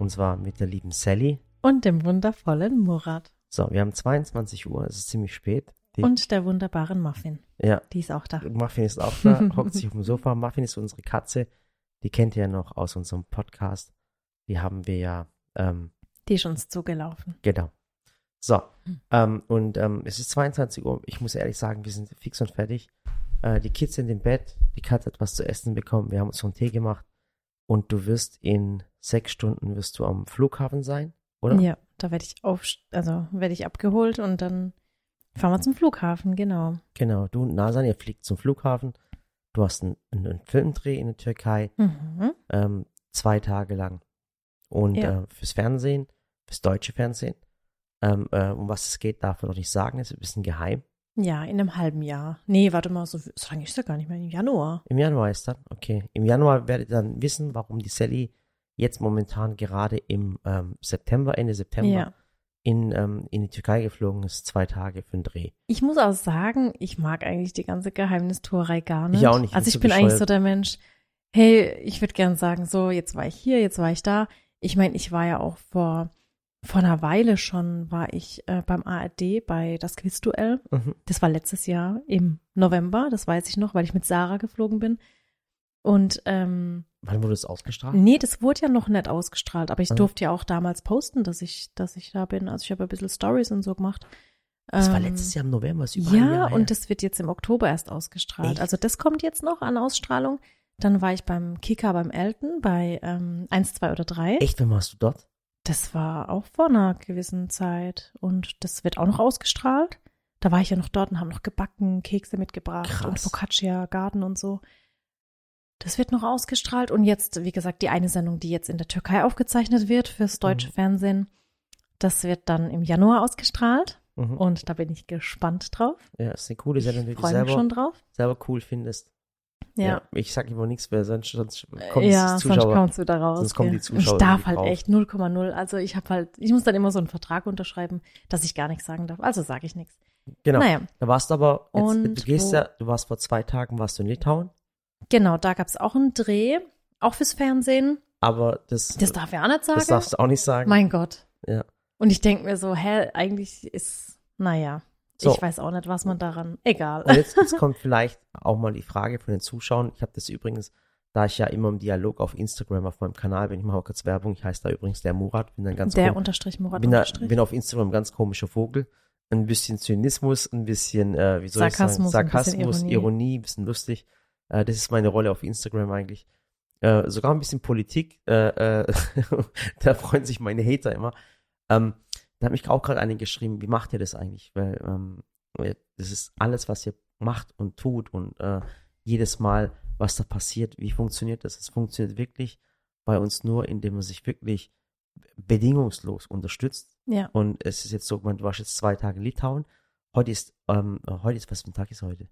Und zwar mit der lieben Sally. Und dem wundervollen Murat. So, wir haben 22 Uhr, es ist ziemlich spät. Die, Und der wunderbaren Muffin. ja, Die ist auch da. Muffin ist auch da, hockt sich auf dem Sofa. Muffin ist unsere Katze. Die kennt ihr ja noch aus unserem Podcast. Die haben wir ja, ähm, Die ist uns zugelaufen. genau. So, Hm. ähm, und ähm, es ist 22 Uhr. Ich muss ehrlich sagen, wir sind fix und fertig. Äh, die Kids sind im Bett, die Katze hat was zu essen bekommen. Wir haben uns so einen Tee gemacht. Und du wirst in sechs Stunden wirst du am Flughafen sein, oder? Ja, da werde ich auf, also werde ich abgeholt und dann fahren wir zum Flughafen, genau. Genau, du und Nasan, ihr fliegt zum Flughafen. Du hast einen, einen Filmdreh in der Türkei, Mhm. ähm, zwei Tage lang. Und Ja. äh, fürs Fernsehen, fürs deutsche Fernsehen. Ähm, äh, um was es geht, darf man noch nicht sagen, ist ein bisschen geheim. Ja, in einem halben Jahr. Nee, warte mal, so, so lange ist ja gar nicht mehr, im Januar. Im Januar ist dann, okay. Im Januar werdet ihr dann wissen, warum die Sally jetzt momentan gerade im ähm, September, Ende September, Ja. in, ähm, in die Türkei geflogen ist, zwei Tage für den Dreh. Ich muss auch sagen, ich mag eigentlich die ganze Geheimnistuerei gar nicht. Ich auch nicht, Also ich ich bin so eigentlich so bescheuert. der Mensch, hey, ich würde gern sagen, so, jetzt war ich hier, jetzt war ich da. Ich meine, ich war ja auch vor, vor einer Weile schon, war ich äh, beim ARD bei das Quizduell. Mhm. Das war letztes Jahr im November, das weiß ich noch, weil ich mit Sarah geflogen bin. Und ähm, Wann wurde es ausgestrahlt? nee, das wurde ja noch nicht ausgestrahlt, aber ich Ah. durfte ja auch damals posten, dass ich, dass ich da bin. Also ich habe ein bisschen Stories und so gemacht. Das war Ähm, letztes Jahr im November, ist über ein ja, Jahr her. und das wird jetzt im Oktober erst ausgestrahlt. Echt? Also das kommt jetzt noch an Ausstrahlung. Dann war ich beim Kika beim Elton bei ähm, 1, 2 oder 3. Echt, wann warst du dort? Das war auch vor einer gewissen Zeit. Und das wird auch noch ausgestrahlt. Da war ich ja noch dort und haben noch gebacken, Kekse mitgebracht Krass. und Focaccia, Garten und so. Das wird noch ausgestrahlt. Und jetzt, wie gesagt, die eine Sendung, die jetzt in der Türkei aufgezeichnet wird fürs deutsche Mhm. Fernsehen, das wird dann im Januar ausgestrahlt. Mhm. Und da bin ich gespannt drauf. Ja, ist eine coole Sendung, die Ich du freue mich selber, schon drauf. selber cool findest. Ja. Ich sag immer nichts mehr, sonst, sonst kommt ja, die sonst Zuschauer. kommt's wieder raus. sonst kommen gell. die Zuschauer Ich darf halt drauf. echt 0,0. Also ich habe halt, ich muss dann immer so einen Vertrag unterschreiben, dass ich gar nichts sagen darf. Also sage ich nichts. genau. Naja, Da warst du aber, jetzt, Und du gehst ja, du warst vor zwei Tagen, warst du in Litauen, genau, da gab's auch einen Dreh, auch fürs Fernsehen. aber das, Das darf ich auch nicht sagen. das darfst du auch nicht sagen. mein Gott. Ja. Und ich denk mir so, hä, eigentlich ist, naja, So. ich weiß auch nicht, was man daran, egal. Und jetzt, jetzt kommt vielleicht auch mal die Frage von den Zuschauern. Ich habe das übrigens, da ich ja immer im Dialog auf Instagram auf meinem Kanal bin, ich mache auch kurz Werbung, ich heiße da übrigens der Murat, bin dann ganz Der Unterstrich Murat bin, da, Unterstrich. bin auf Instagram ein ganz komischer Vogel. Ein bisschen Zynismus, ein bisschen, äh, wie soll Sarkasmus, ich sagen, Sarkasmus, Ironie. Ironie. ein bisschen lustig. Äh, das ist meine Rolle auf Instagram eigentlich. Äh, sogar ein bisschen Politik. Äh, äh, da freuen sich meine Hater immer. Ähm, da hat mich auch gerade eine geschrieben, wie macht ihr das eigentlich? Weil ähm, das ist alles, was ihr macht und tut und äh, jedes Mal, was da passiert, wie funktioniert das? Es funktioniert wirklich bei uns nur, indem man sich wirklich bedingungslos unterstützt. ja, Und es ist jetzt so, man, du warst jetzt zwei Tage in Litauen. Heute ist, ähm, äh, heute ist, was für ein Tag ist heute?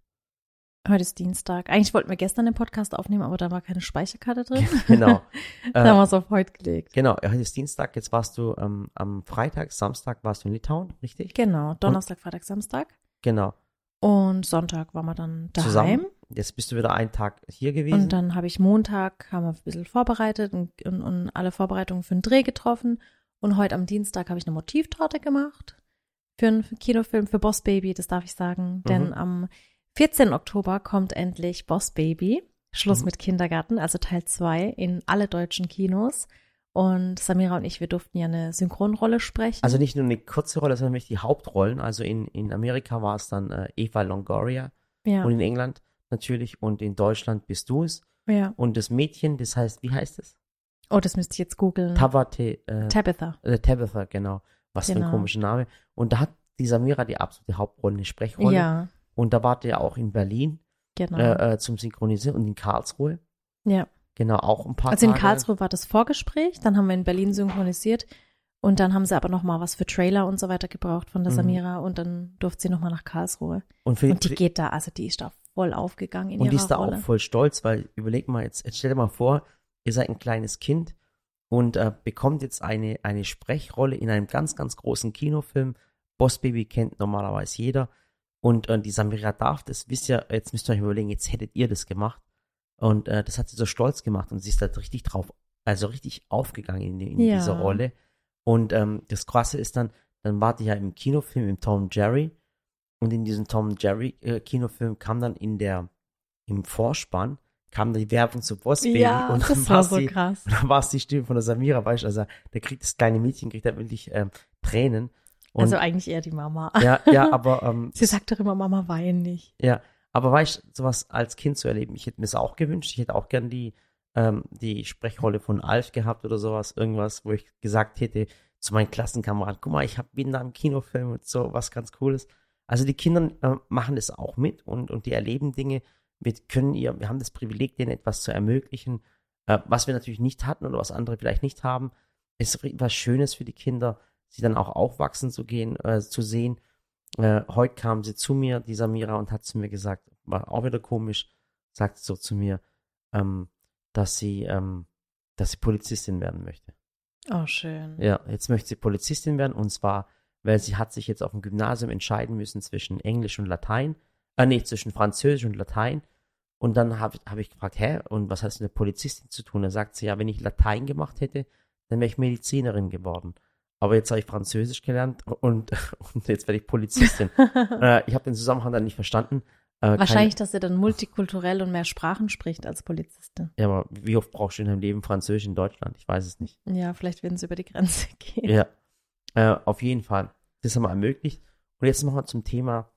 Heute ist Dienstag. Eigentlich wollten wir gestern den Podcast aufnehmen, aber da war keine Speicherkarte drin. genau. da haben wir äh, es auf heute gelegt. genau, heute ist Dienstag, jetzt warst du ähm, am Freitag, Samstag warst du in Litauen, richtig? Genau, Donnerstag, Freitag, Samstag. Genau. Und Sonntag waren wir dann daheim. Zusammen. Jetzt bist du wieder einen Tag hier gewesen. Und dann habe ich Montag, haben wir ein bisschen vorbereitet und, und, und alle Vorbereitungen für den Dreh getroffen. Und heute am Dienstag habe ich eine Motivtorte gemacht für einen Kinofilm für Boss Baby, das darf ich sagen. Denn Mhm. am 14. Oktober kommt endlich Boss Baby. Schluss Mhm. mit Kindergarten, also Teil 2 in alle deutschen Kinos. Und Samira und ich, wir durften ja eine Synchronrolle sprechen. also nicht nur eine kurze Rolle, sondern wirklich die Hauptrollen. Also in, in Amerika war es dann äh, Eva Longoria ja, und in England natürlich und in Deutschland bist du es. ja. Und das Mädchen, das heißt, wie heißt es? Oh, das müsste ich jetzt googeln. Tabate, äh, Tabitha. äh, Tabitha, genau. Was für ein Genau. komischer Name. Und da hat die Samira die absolute Hauptrolle, eine Sprechrolle. Ja, Und da wart ihr auch in Berlin genau. äh, äh, zum Synchronisieren und in Karlsruhe. ja. Genau, auch ein paar Also in Tage. Karlsruhe war das Vorgespräch, dann haben wir in Berlin synchronisiert und dann haben sie aber noch mal was für Trailer und so weiter gebraucht von der Mhm. Samira und dann durfte sie noch mal nach Karlsruhe. Und, Und die geht da, also die ist da voll aufgegangen in und die ist da Rolle. auch voll stolz, weil überleg mal, jetzt, jetzt stell dir mal vor, ihr seid ein kleines Kind und äh, bekommt jetzt eine, eine Sprechrolle in einem ganz, ganz großen Kinofilm. Boss Baby kennt normalerweise jeder. Und äh, die Samira darf das, wisst ihr, jetzt müsst ihr euch überlegen, jetzt hättet ihr das gemacht. Und äh, das hat sie so stolz gemacht und sie ist da richtig drauf also richtig aufgegangen in, in Ja. dieser Rolle. Und ähm, das Krasse ist dann, dann war die ja im Kinofilm im Tom Jerry. Und in diesem Tom Jerry äh, Kinofilm kam dann in der, im Vorspann, kam die Werbung zu Boss Baby. Ja, und dann war so die, krass. und dann war es die Stimme von der Samira, weißt du, also da kriegt das kleine Mädchen, kriegt da wirklich ähm, Tränen. Und, Also eigentlich eher die Mama. ja, ja, aber ähm, Sie sagt doch immer, Mama wein nicht. ja, aber weißt du, sowas als Kind zu erleben, ich hätte mir es auch gewünscht. Ich hätte auch gern die, ähm, die Sprechrolle von Alf gehabt oder sowas, irgendwas, wo ich gesagt hätte zu meinen Klassenkameraden, guck mal, ich bin da im Kinofilm und so, was ganz Cooles. Also die Kinder äh, machen das auch mit und, und die erleben Dinge. Wir können ihr, wir haben das Privileg, denen etwas zu ermöglichen, äh, was wir natürlich nicht hatten oder was andere vielleicht nicht haben. Es ist was Schönes für die Kinder, sie dann auch aufwachsen zu gehen, äh, zu sehen. Äh, heute kam sie zu mir, die Samira, und hat zu mir gesagt, war auch wieder komisch, sagt so zu mir, ähm, dass sie, ähm, dass sie Polizistin werden möchte. Oh, schön. Ja, jetzt möchte sie Polizistin werden und zwar, weil sie hat sich jetzt auf dem Gymnasium entscheiden müssen zwischen Englisch und Latein, äh, nee, zwischen Französisch und Latein. Und dann habe hab ich gefragt, hä, und was hat es mit der Polizistin zu tun? Da sagt sie, ja, wenn ich Latein gemacht hätte, dann wäre ich Medizinerin geworden. Aber jetzt habe ich Französisch gelernt und, und jetzt werde ich Polizistin. äh, ich habe den Zusammenhang dann nicht verstanden. Äh, Wahrscheinlich, dass sie dann multikulturell und mehr Sprachen spricht als Polizistin. Keine, ja, aber wie oft brauchst du in deinem Leben Französisch in Deutschland? Ich weiß es nicht. Ja, vielleicht werden sie über die Grenze gehen. Ja, äh, auf jeden Fall. Das haben wir ermöglicht. Und jetzt machen wir zum Thema,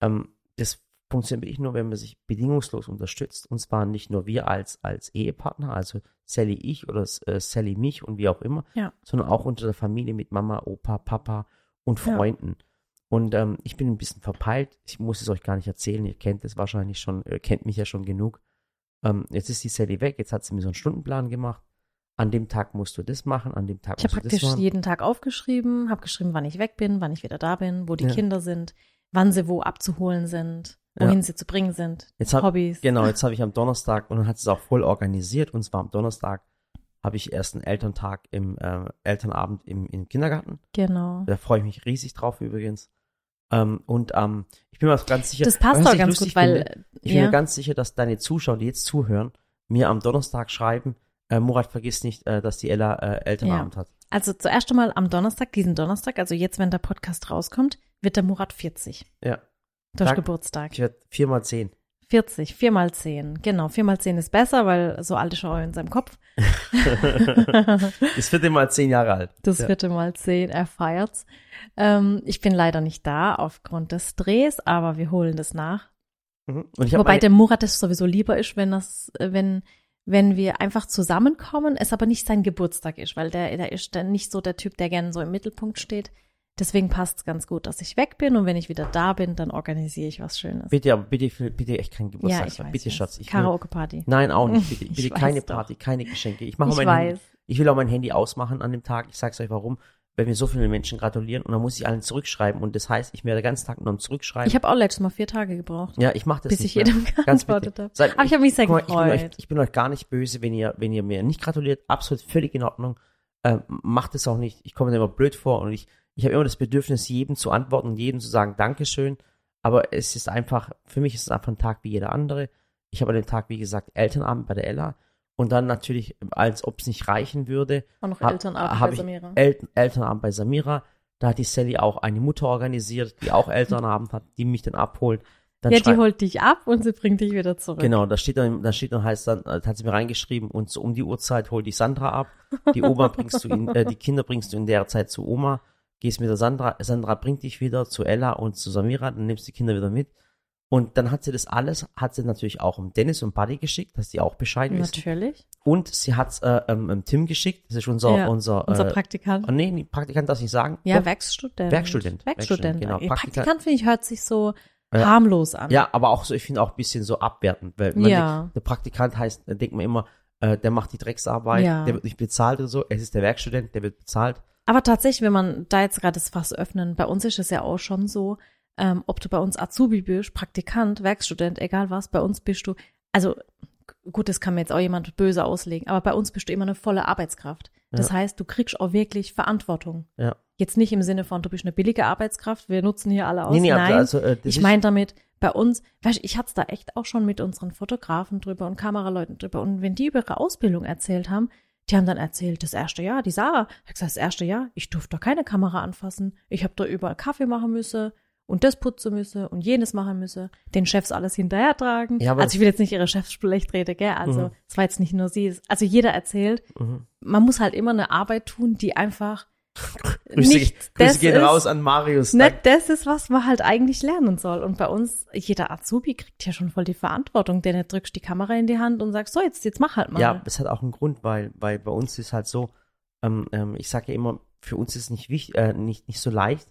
ähm, das funktioniert wirklich nur, wenn man sich bedingungslos unterstützt. Und zwar nicht nur wir als, als Ehepartner, also Sally ich oder äh, Sally mich und wie auch immer, Ja. sondern auch unter der Familie mit Mama, Opa, Papa und Ja. Freunden. Und ähm, ich bin ein bisschen verpeilt. Ich muss es euch gar nicht erzählen. Ihr kennt es wahrscheinlich schon, ihr kennt mich ja schon genug. Ähm, jetzt ist die Sally weg. Jetzt hat sie mir so einen Stundenplan gemacht. An dem Tag musst du das machen, an dem Tag Ich habe musst du das praktisch machen. jeden Tag aufgeschrieben, habe geschrieben, wann ich weg bin, wann ich wieder da bin, wo die Ja. Kinder sind, wann sie wo abzuholen sind, Ja. wohin sie zu bringen sind, Jetzt hab, Hobbys. Genau, jetzt habe ich am Donnerstag und dann hat sie es auch voll organisiert. Und zwar am Donnerstag habe ich erst einen Elterntag im äh, Elternabend im, im Kindergarten. Genau. Da freue ich mich riesig drauf übrigens. Ähm, und ähm, ich bin mir auch ganz sicher. Das passt doch ganz gut, weil? Ich bin ja, mir ganz sicher, dass deine Zuschauer, die jetzt zuhören, mir am Donnerstag schreiben, äh, Murat, vergiss nicht, äh, dass die Ella äh, Elternabend hat. also zuerst einmal am Donnerstag, diesen Donnerstag, also jetzt, wenn der Podcast rauskommt, wird der Murat 40. Ja. Durch Sag- Geburtstag. Ich werde viermal zehn. 40, 4 mal 10. Genau, 4 mal 10 ist besser, weil so alt ist er auch in seinem Kopf. Ist vierte Mal zehn Jahre alt. Das ja. vierte Mal 10, er feiert's. Ähm, ich bin leider nicht da aufgrund des Drehs, aber wir holen das nach. Mhm. Wobei dem Murat es sowieso lieber ist, wenn das, wenn, wenn wir einfach zusammenkommen, es aber nicht sein Geburtstag ist, weil der, der ist dann nicht so der Typ, der gerne so im Mittelpunkt steht. Deswegen passt es ganz gut, dass ich weg bin und wenn ich wieder da bin, dann organisiere ich was Schönes. Bitte, aber bitte, bitte echt kein ja, Geburtstag. ich weiß. bitte. Schatz. Ich will, Karaoke-Party. Nein, auch nicht. Bitte, Ich bitte keine doch. Party, keine Geschenke. Ich mache Ich mein weiß. Ich will auch mein Handy ausmachen an dem Tag. Ich sag's euch warum. Weil mir so viele Menschen gratulieren und dann muss ich allen zurückschreiben und das heißt, ich werde den ganzen Tag nur am Zurückschreiben. Ich habe auch letztes Mal vier Tage gebraucht, ja, ich mache das bis nicht ich jedem geantwortet habe. Aber ich habe mich sehr mal, ich bin, euch, gefreut. ich bin euch gar nicht böse, wenn ihr, wenn ihr mir nicht gratuliert. Absolut völlig in Ordnung. Ähm, macht es auch nicht. Ich komme mir immer blöd vor und ich, ich habe immer das Bedürfnis, jedem zu antworten und jedem zu sagen, Dankeschön. Aber es ist einfach, für mich ist es einfach ein Tag wie jeder andere. Ich habe an dem Tag, wie gesagt, Elternabend bei der Ella. Und dann natürlich, als ob es nicht reichen würde, Auch noch hab- Elternabend hab bei ich Samira. El Elternabend bei Samira. Da hat die Sally auch eine Mutter organisiert, die auch Elternabend hat, die mich dann abholt. Dann ja, die holt dich ab und sie bringt dich wieder zurück. Genau, da steht dann, da steht dann heißt dann, äh, hat sie mir reingeschrieben und so um die Uhrzeit hol die Sandra ab. Die Oma bringst du in, äh, die Kinder bringst du in der Zeit zu Oma, gehst mit der Sandra, Sandra bringt dich wieder zu Ella und zu Samira, dann nimmst du die Kinder wieder mit. Und dann hat sie das alles, hat sie natürlich auch um Dennis und Buddy geschickt, dass die auch Bescheid wissen. Natürlich. Und sie hat's äh, ähm, ähm, Tim geschickt, das ist unser, Ja, unser, Unser äh, Praktikant. oh, nee, nee, Praktikant darf ich nicht sagen. Ja, Doch. Werkstudent. Werkstudent. Werkstudent. Genau. Äh, Praktikant. Praktikant, finde ich, hört sich so Ja. harmlos an. Ja, aber auch so, ich finde auch ein bisschen so abwertend, weil Ja. denkt, der Praktikant heißt, da denkt man immer, äh, der macht die Drecksarbeit, der wird nicht bezahlt oder so. Es ist der Werkstudent, der wird bezahlt. Aber tatsächlich, wenn man da jetzt gerade das Fass öffnen, bei uns ist es ja auch schon so, ähm, ob du bei uns Azubi bist, Praktikant, Werkstudent, egal was, bei uns bist du, also gut, das kann mir jetzt auch jemand böse auslegen, aber bei uns bist du immer eine volle Arbeitskraft. Das Ja. heißt, du kriegst auch wirklich Verantwortung. Ja. Jetzt nicht im Sinne von, du bist eine billige Arbeitskraft, wir nutzen hier alle aus. Nee, nee, Nein, also, äh, ich meine damit, bei uns, weißt du, ich hatte es da echt auch schon mit unseren Fotografen drüber und Kameraleuten drüber. Und wenn die über ihre Ausbildung erzählt haben, Die haben dann erzählt, das erste Jahr, die Sarah, hat gesagt, das erste Jahr, ich durfte doch keine Kamera anfassen. Ich habe da überall Kaffee machen müssen und das putzen müssen und jenes machen müssen, den Chefs alles hinterher tragen. Ja, also ich will jetzt nicht ihre Chefs schlecht reden, gell? Also Mhm. es war jetzt nicht nur sie. Also jeder erzählt, Mhm. man muss halt immer eine Arbeit tun, die einfach Grüße, nicht Grüße das gehen ist, raus an Marius. nicht das ist, was man halt eigentlich lernen soll. Und bei uns, jeder Azubi kriegt ja schon voll die Verantwortung, denn du drückst die Kamera in die Hand und sagst, so, jetzt, jetzt mach halt mal. Ja, das hat auch einen Grund, weil, weil bei uns ist halt so, ähm, ähm, ich sage ja immer, für uns ist es nicht wichtig, äh, nicht, nicht so leicht,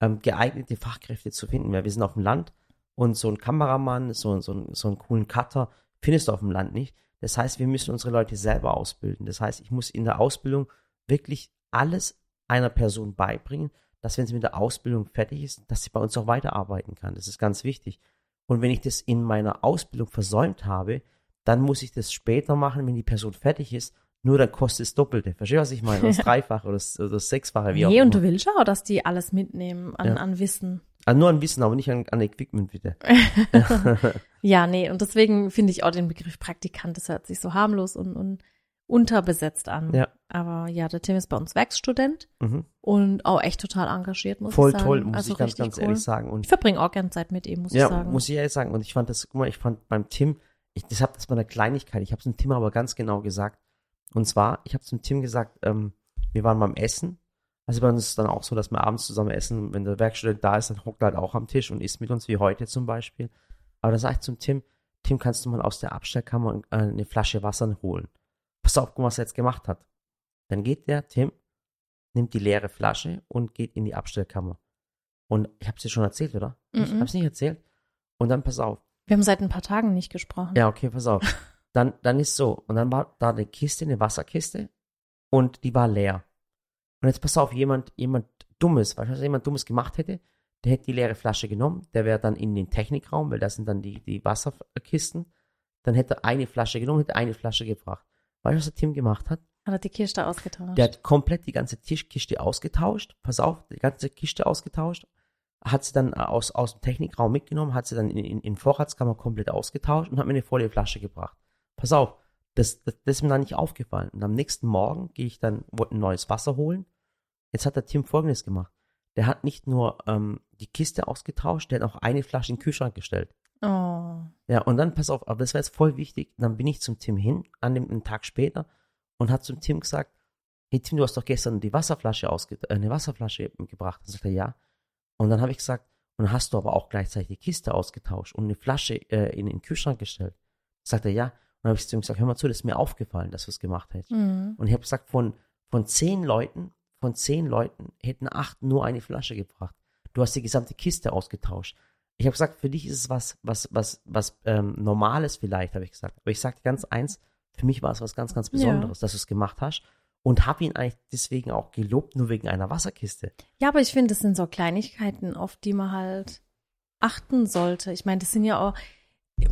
ähm, geeignete Fachkräfte zu finden, weil wir sind auf dem Land und so ein Kameramann, so, so, ein- so einen coolen Cutter findest du auf dem Land nicht. Das heißt, wir müssen unsere Leute selber ausbilden. Das heißt, ich muss in der Ausbildung wirklich alles einer Person beibringen, dass wenn sie mit der Ausbildung fertig ist, dass sie bei uns auch weiterarbeiten kann. Das ist ganz wichtig. Und wenn ich das in meiner Ausbildung versäumt habe, dann muss ich das später machen, wenn die Person fertig ist. Nur dann kostet es Doppelte. Verstehst du, was ich meine? Das Dreifache oder das, das Sechsfache, wie auch nee, und immer. du willst auch, dass die alles mitnehmen an, Ja. an Wissen. Also nur an Wissen, aber nicht an, an Equipment, bitte. Ja, nee, und deswegen finde ich auch den Begriff Praktikant, das hört sich so harmlos und, und unterbesetzt an. Ja. Aber ja, der Tim ist bei uns Werkstudent Mhm. und auch echt total engagiert, muss Voll ich sagen. toll, muss also ich ganz, ganz cool. ehrlich sagen. Und Ich verbringe auch gern Zeit mit ihm, muss ja, ich sagen. muss ich ehrlich sagen. Und ich fand das, guck mal, ich fand beim Tim, ich, das hab das bei einer Kleinigkeit, ich habe es dem Tim aber ganz genau gesagt. Und zwar, ich habe zum Tim gesagt, ähm, wir waren beim Essen. Also bei uns ist es dann auch so, dass wir abends zusammen essen. Wenn der Werkstudent da ist, dann hockt er halt auch am Tisch und isst mit uns, wie heute zum Beispiel. Aber da sage ich zum Tim, Tim, kannst du mal aus der Abstellkammer äh, eine Flasche Wasser holen? Pass auf, guck mal, was er jetzt gemacht hat. Dann geht der Tim, nimmt die leere Flasche und geht in die Abstellkammer. Und ich habe es dir schon erzählt, oder? Ich Mhm. habe es nicht erzählt. Und dann pass auf. Wir haben seit ein paar Tagen nicht gesprochen. Ja, okay, pass auf. Dann, dann ist so. Und dann war da eine Kiste, eine Wasserkiste. Und die war leer. Und jetzt pass auf, jemand, jemand Dummes, du, was jemand Dummes gemacht hätte, der hätte die leere Flasche genommen, der wäre dann in den Technikraum, weil da sind dann die, die Wasserkisten. Dann hätte er eine Flasche genommen, hätte eine Flasche gebracht. Weißt du, was der Tim gemacht hat? Hat er die Kiste ausgetauscht? Der hat komplett die ganze Tischkiste ausgetauscht. Pass auf, die ganze Kiste ausgetauscht. Hat sie dann aus, aus dem Technikraum mitgenommen, hat sie dann in, in, in Vorratskammer komplett ausgetauscht und hat mir eine volle Flasche gebracht. Pass auf, das, das, das ist mir dann nicht aufgefallen. Und am nächsten Morgen gehe ich dann, wollte ein neues Wasser holen. Jetzt hat der Tim folgendes gemacht. Der hat nicht nur ähm, die Kiste ausgetauscht, der hat auch eine Flasche in den Kühlschrank gestellt. oh. Ja, und dann, pass auf, aber das war jetzt voll wichtig. Dann bin ich zum Tim hin, an dem einen Tag später, und hat zum Tim gesagt, hey Tim, du hast doch gestern die Wasserflasche ausge äh, eine Wasserflasche gebracht. Dann sagt er, ja. Und dann habe ich gesagt, und dann hast du aber auch gleichzeitig die Kiste ausgetauscht und eine Flasche äh, in den Kühlschrank gestellt. Sagt er, ja. Und dann habe ich zu ihm gesagt, hör mal zu, das ist mir aufgefallen, dass du es gemacht hast. Mhm. Und ich habe gesagt, von, von zehn Leuten, von zehn Leuten hätten acht nur eine Flasche gebracht. Du hast die gesamte Kiste ausgetauscht. Ich habe gesagt, für dich ist es was, was, was, was ähm, Normales vielleicht, habe ich gesagt. Aber ich sagte ganz eins, für mich war es was ganz, ganz Besonderes, dass du es gemacht hast. Und habe ihn eigentlich deswegen auch gelobt, nur wegen einer Wasserkiste. Ja, aber ich finde, das sind so Kleinigkeiten, auf die man halt achten sollte. Ich meine, das sind ja auch,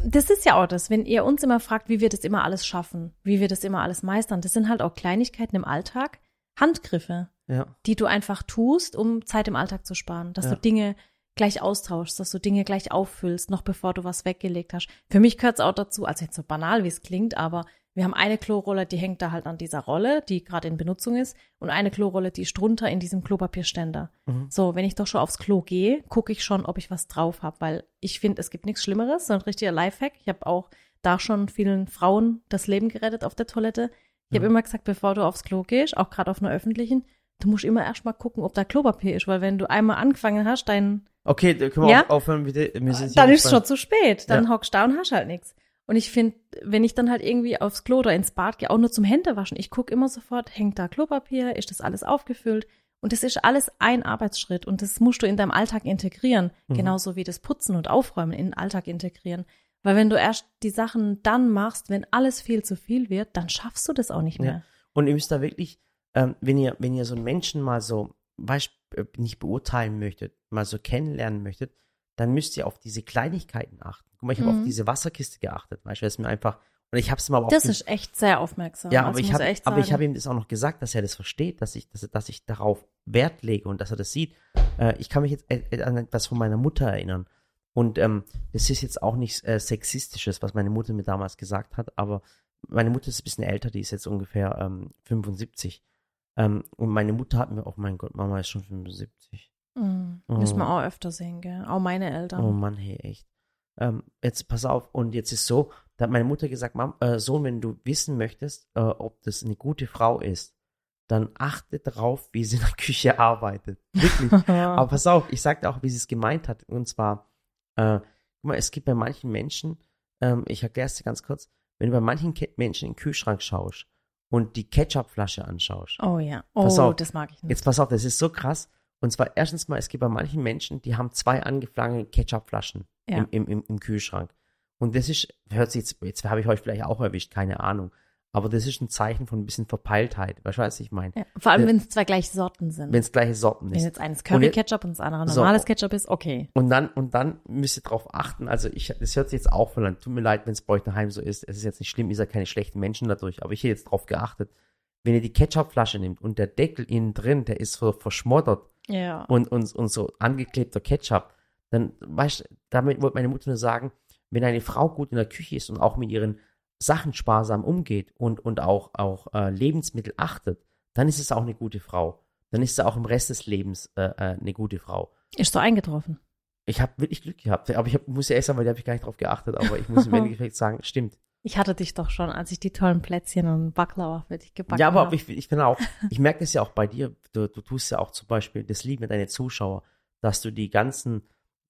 das ist ja auch das, wenn ihr uns immer fragt, wie wir das immer alles schaffen, wie wir das immer alles meistern. Das sind halt auch Kleinigkeiten im Alltag, Handgriffe, Ja. die du einfach tust, um Zeit im Alltag zu sparen, dass Ja. du Dinge gleich austauschst, dass du Dinge gleich auffüllst, noch bevor du was weggelegt hast. Für mich gehört es auch dazu, also jetzt so banal, wie es klingt, aber wir haben eine Klorolle, die hängt da halt an dieser Rolle, die gerade in Benutzung ist, und eine Klorolle, die ist drunter in diesem Klopapierständer. Mhm. So, wenn ich doch schon aufs Klo gehe, gucke ich schon, ob ich was drauf habe, weil ich finde, es gibt nichts Schlimmeres, so ein richtiger Lifehack. Ich habe auch da schon vielen Frauen das Leben gerettet auf der Toilette. Ich habe Mhm. immer gesagt, bevor du aufs Klo gehst, auch gerade auf einer öffentlichen, du musst immer erstmal gucken, ob da Klopapier ist, weil wenn du einmal angefangen hast, dein Okay, können wir Ja? auf, aufhören, bitte. Wir sind dann ist es schon zu spät. Dann Ja. hockst du da und hast halt nichts. Und ich finde, wenn ich dann halt irgendwie aufs Klo oder ins Bad gehe, auch nur zum Händewaschen, ich gucke immer sofort, hängt da Klopapier, ist das alles aufgefüllt? Und das ist alles ein Arbeitsschritt und das musst du in deinem Alltag integrieren. Mhm. Genauso wie das Putzen und Aufräumen in den Alltag integrieren. Weil wenn du erst die Sachen dann machst, wenn alles viel zu viel wird, dann schaffst du das auch nicht Ja. mehr. Und ihr müsst da wirklich, ähm, wenn ihr, wenn ihr so einen Menschen mal so, weißt, äh, nicht beurteilen möchtet, mal so kennenlernen möchtet, dann müsst ihr auf diese Kleinigkeiten achten. Guck mal, ich habe Mhm. auf diese Wasserkiste geachtet, weil es mir einfach, und ich habe es mir aber auch Das ist echt sehr aufmerksam. ja, also aber ich habe, aber ich habe ihm das auch noch gesagt, dass er das versteht, dass ich, dass, dass ich darauf Wert lege und dass er das sieht. Äh, ich kann mich jetzt äh, äh, an etwas von meiner Mutter erinnern. Und ähm, das ist jetzt auch nichts äh, Sexistisches, was meine Mutter mir damals gesagt hat, aber meine Mutter ist ein bisschen älter, die ist jetzt ungefähr ähm, 75. Ähm, und meine Mutter hat mir, oh mein Gott, Mama ist schon 75. Mhm. Oh. Müssen wir auch öfter sehen, gell? Auch meine Eltern. Oh Mann, hey, echt. Ähm, jetzt pass auf, und jetzt ist so, da hat meine Mutter gesagt, Mam, äh, Sohn, wenn du wissen möchtest, äh, ob das eine gute Frau ist, dann achte darauf, wie sie in der Küche arbeitet. Wirklich. Aber pass auf, ich sagte auch, wie sie es gemeint hat. Und zwar, äh, guck mal, es gibt bei manchen Menschen, ähm, ich erkläre es dir ganz kurz, wenn du bei manchen Menschen in den Kühlschrank schaust und die Ketchupflasche anschaust, oh ja. Pass Oh, auf. das mag ich nicht. jetzt pass auf, das ist so krass. Und zwar erstens mal, es gibt bei manchen Menschen, die haben zwei angefangene Ketchupflaschen Ja. im, im, im, im Kühlschrank. Und das ist, hört sich jetzt, jetzt habe ich euch vielleicht auch erwischt, keine Ahnung. Aber das ist ein Zeichen von ein bisschen Verpeiltheit. Weißt du, was ich meine? Ja. Vor allem, wenn es zwei gleiche Sorten sind. Wenn es gleiche Sorten Wenn ist. jetzt eines Curry-Ketchup und das andere So. normales Ketchup ist, okay. Und dann, und dann müsst ihr drauf achten, also ich, das hört sich jetzt auch von an, tut mir leid, wenn es bei euch daheim so ist, es ist jetzt nicht schlimm, ihr seid keine schlechten Menschen dadurch, aber ich hätte jetzt drauf geachtet, wenn ihr die Ketchupflasche nimmt und der Deckel innen drin, der ist so verschmoddert Ja. und, und, und so angeklebter Ketchup, dann, weißt du, damit wollte meine Mutter nur sagen, wenn eine Frau gut in der Küche ist und auch mit ihren Sachen sparsam umgeht und, und auch, auch äh, Lebensmittel achtet, dann ist es auch eine gute Frau. Dann ist sie auch im Rest des Lebens äh, äh, eine gute Frau. Ist so eingetroffen. Ich habe wirklich Glück gehabt. Aber ich hab, muss ja erst sagen, weil da habe ich gar nicht drauf geachtet. Aber ich muss im Endeffekt sagen, stimmt. Ich hatte dich doch schon, als ich die tollen Plätzchen und Baklava für dich gebacken ja, aber habe. ich, ich bin auch, ich merke das ja auch bei dir. Du, du tust ja auch zum Beispiel das Lieb mit deinen Zuschauer, dass du die ganzen,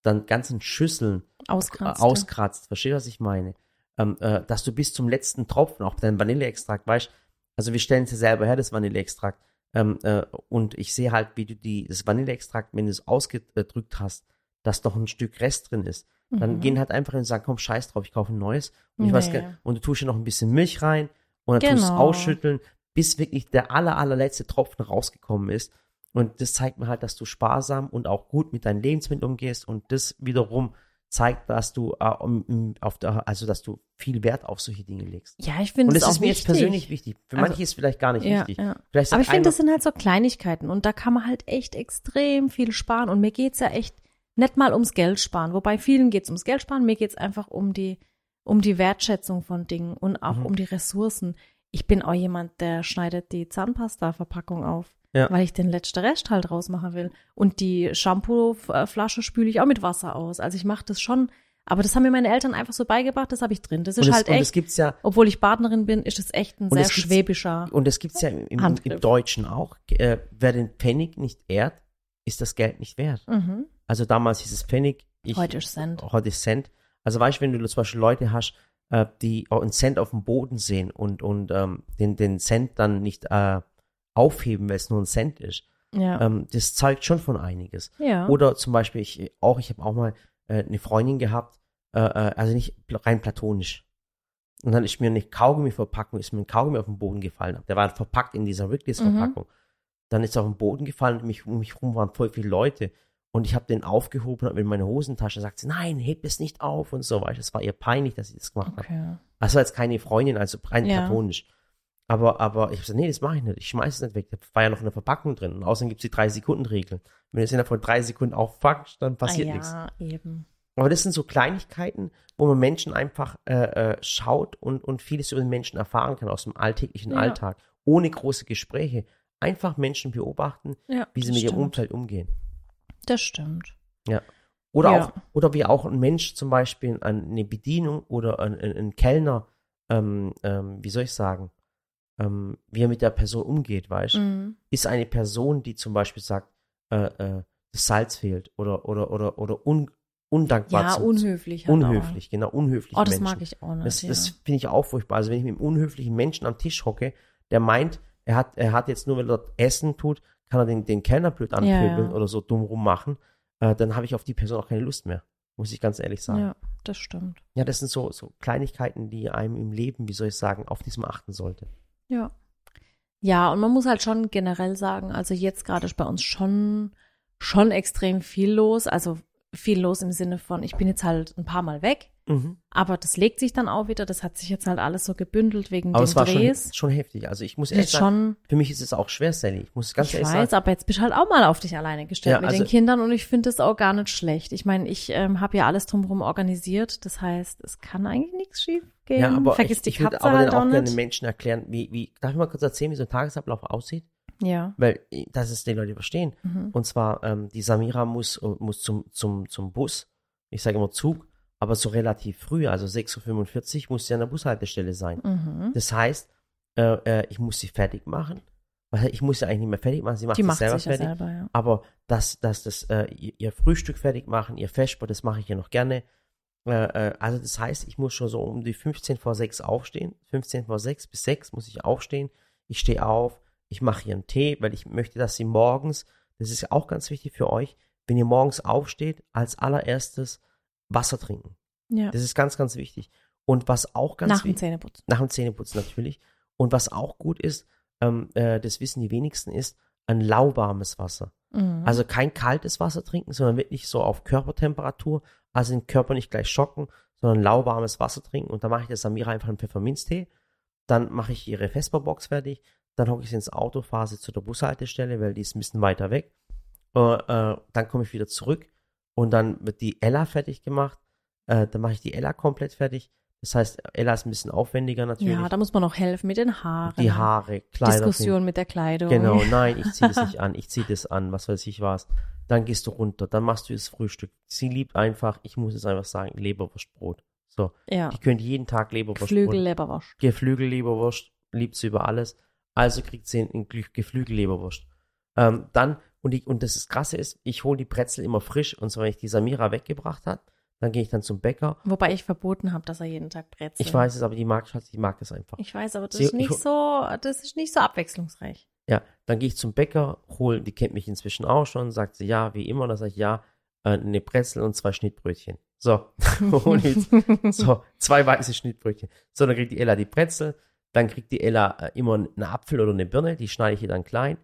dann ganzen Schüsseln Auskratzt. äh, auskratzt. Verstehst du, was ich meine? Ähm, äh, dass du bis zum letzten Tropfen, auch dein Vanilleextrakt, weißt also wir stellen es ja selber her, das Vanilleextrakt. Ähm, äh, und ich sehe halt, wie du die, das Vanilleextrakt, wenn du es ausgedrückt hast, dass noch ein Stück Rest drin ist. Dann Mhm. gehen halt einfach hin und sagen, komm, scheiß drauf, ich kaufe ein neues. Und, ich weiß, Nee. gar- und du tust hier noch ein bisschen Milch rein und dann tust du es Genau. ausschütteln, bis wirklich der aller, allerletzte Tropfen rausgekommen ist. Und das zeigt mir halt, dass du sparsam und auch gut mit deinen Lebensmitteln umgehst und das wiederum zeigt, dass du äh, auf der, also dass du viel Wert auf solche Dinge legst. Ja, ich finde Und es das auch ist mir jetzt persönlich wichtig. Für Also- manche ist es vielleicht gar nicht ja, wichtig. Ja. Aber ich finde, das sind halt so Kleinigkeiten und da kann man halt echt extrem viel sparen. Und mir geht's ja echt nicht mal ums Geld sparen. Wobei vielen geht's ums Geld sparen, mir geht's einfach um die, um die Wertschätzung von Dingen und auch Mhm. um die Ressourcen. Ich bin auch jemand, der schneidet die Zahnpasta-Verpackung auf, Ja. weil ich den letzten Rest halt rausmachen will. Und die Shampoo-Flasche spüle ich auch mit Wasser aus. Also ich mache das schon. Aber das haben mir meine Eltern einfach so beigebracht, das habe ich drin. Das ist und halt es, und es echt, gibt's ja, obwohl ich Partnerin bin, ist das echt ein Und sehr es schwäbischer. und es gibt's ja im, im, im. Deutschen auch. Äh, wer den Pfennig nicht ehrt, ist das Geld nicht wert. Mhm. Also damals hieß es Pfennig. Ich, Heute ist Cent. Heute ist Cent. Also weißt du, wenn du zum Beispiel Leute hast, äh, die einen Cent auf dem Boden sehen und, und ähm, den, den Cent dann nicht äh, aufheben, weil es nur ein Cent ist, Ja. ähm, das zeigt schon von einiges. ja. Oder zum Beispiel, ich auch, ich habe auch mal äh, eine Freundin gehabt, äh, äh, also nicht rein platonisch. Und dann ist mir eine Kaugummi-Verpackung, ist mir ein Kaugummi auf den Boden gefallen. Der war verpackt in dieser Wrigley's-Verpackung. Dann ist er auf den Boden gefallen und mich, um mich rum waren voll viele Leute. Und ich habe den aufgehoben und in meine Hosentasche sagt sie, nein, heb es nicht auf und so weiter. Es war ihr peinlich, dass sie das gemacht okay. Das war jetzt keine Freundin, also rein Ja. platonisch. Aber, aber ich hab gesagt, nee, das mache ich nicht. Ich schmeiß es nicht weg. Da war ja noch eine Verpackung drin. Und außerdem gibt's die drei Sekunden Regel. Wenn du es innerhalb von drei Sekunden aufpackst, dann passiert ah, nichts. ja, eben. Aber das sind so Kleinigkeiten, wo man Menschen einfach äh, äh, schaut und, und vieles über den Menschen erfahren kann aus dem alltäglichen Ja. Alltag. Ohne große Gespräche. Einfach Menschen beobachten, Ja, wie sie mit ihrem stimmt. Umfeld umgehen. Das stimmt. Oder Ja. auch, oder wie auch ein Mensch zum Beispiel eine Bedienung oder ein, ein, ein Kellner, ähm, ähm, wie soll ich sagen, ähm, wie er mit der Person umgeht, weißt Mhm. ist eine Person, die zum Beispiel sagt, äh, äh, das Salz fehlt oder oder oder oder un, undankbar Ja, unhöflich. Halt unhöflich, genau, unhöflich. Auch. Oh, das mag ich auch nicht. Das, ja. das finde ich auch furchtbar. Also wenn ich mit einem unhöflichen Menschen am Tisch hocke, der meint, er hat, er hat jetzt nur, wenn er dort Essen tut, kann er den, den Kellner blöd Ja, anpöbeln ja. oder so dumm rummachen, äh, dann habe ich auf die Person auch keine Lust mehr. Muss ich ganz ehrlich sagen. Ja, ja, das stimmt. das sind so, so Kleinigkeiten, die einem im Leben, wie soll ich sagen, auf diesem achten sollte. Ja. Ja, und man muss halt schon generell sagen, also jetzt gerade ist bei uns schon, schon extrem viel los. Also viel los im Sinne von, ich bin jetzt halt ein paar Mal weg. Mhm. Aber das legt sich dann auch wieder. Das hat sich jetzt halt alles so gebündelt wegen Aber den es war schon, Drehs. schon heftig. Also ich muss echt sagen, schon, für mich ist es auch schwer, Sally. Ich muss ganz ich ehrlich weiß, sagen. aber jetzt bist du halt auch mal auf dich alleine gestellt Ja, mit also- den Kindern und ich finde das auch gar nicht schlecht. Ich meine, ich ähm, habe ja alles drumherum organisiert. Das heißt, es kann eigentlich nichts schief gehen. Ja, aber Vergiss ich, die ich würde Katze aber halt auch auch gerne Menschen erklären, wie, wie, darf ich mal kurz erzählen, wie so ein Tagesablauf aussieht? Ja. Weil, äh, dass es die Leute verstehen. Mhm. Und zwar, ähm, die Samira muss, äh, muss zum, zum, zum Bus, ich sage immer Zug, aber so relativ früh, also 6.45 Uhr muss sie an der Bushaltestelle sein. Mhm. Das heißt, äh, äh, ich muss sie fertig machen. Ich muss sie eigentlich nicht mehr fertig machen, sie macht Die sich macht selber sich ja fertig. selber, ja. Aber dass, dass das, äh, ihr, Frühstück fertig machen, ihr Vesper, das mache ich ja noch gerne. Äh, äh, also das heißt, ich muss schon so um die 15 vor 6 aufstehen. 15 vor 6 bis 6 muss ich aufstehen. Ich stehe auf, ich mache ihr einen Tee, weil ich möchte, dass sie morgens, das ist ja auch ganz wichtig für euch, wenn ihr morgens aufsteht, als allererstes Wasser trinken. ja. Das ist ganz, ganz wichtig. Und was auch ganz Nach dem wichtig Zähneputzen. nach dem Zähneputzen natürlich. Und was auch gut ist, ähm, äh, das wissen die wenigsten, ist ein lauwarmes Wasser. Mhm. Also kein kaltes Wasser trinken, sondern wirklich so auf Körpertemperatur, also den Körper nicht gleich schocken, sondern lauwarmes Wasser trinken. Und da mache ich der Samira einfach einen Pfefferminztee. Dann mache ich ihre Vesperbox fertig. Dann hocke ich sie ins Auto, fahre sie zu der Bushaltestelle, weil die ist ein bisschen weiter weg. Äh, äh, dann komme ich wieder zurück und dann wird die Ella fertig gemacht. Äh, dann mache ich die Ella komplett fertig. Das heißt, Ella ist ein bisschen aufwendiger natürlich. ja, da muss man noch helfen mit den Haaren. die Haare, Kleider. Diskussion mit der Kleidung. Genau, nein, ich ziehe das nicht an, ich ziehe das an, was weiß ich was. Dann gehst du runter, dann machst du das Frühstück. Sie liebt einfach, ich muss es einfach sagen, Leberwurstbrot. So, Ja. die könnt jeden Tag Leberwurstbrot. Flügelleberwurst. Geflügelleberwurst, liebt sie über alles. Also kriegt sie ein Geflügelleberwurst. Ähm, dann, und, ich, und das ist krasse ist, ich hole die Brezel immer frisch und zwar, wenn ich die Samira weggebracht hat, dann gehe ich dann zum Bäcker. Wobei ich verboten habe, dass er jeden Tag Brezel. Ich weiß es, aber die mag, die mag das einfach. Ich weiß, aber das Sie- ist nicht ich- so, das ist nicht so abwechslungsreich. Ja, dann gehe ich zum Bäcker, hol, die kennt mich inzwischen auch schon, sagt sie ja, wie immer, dann sage ich ja, äh, eine Brezel und zwei Schnittbrötchen. So, so, zwei weiße Schnittbrötchen. So, dann kriegt die Ella die Brezel, dann kriegt die Ella äh, immer einen Apfel oder eine Birne, die schneide ich ihr dann klein.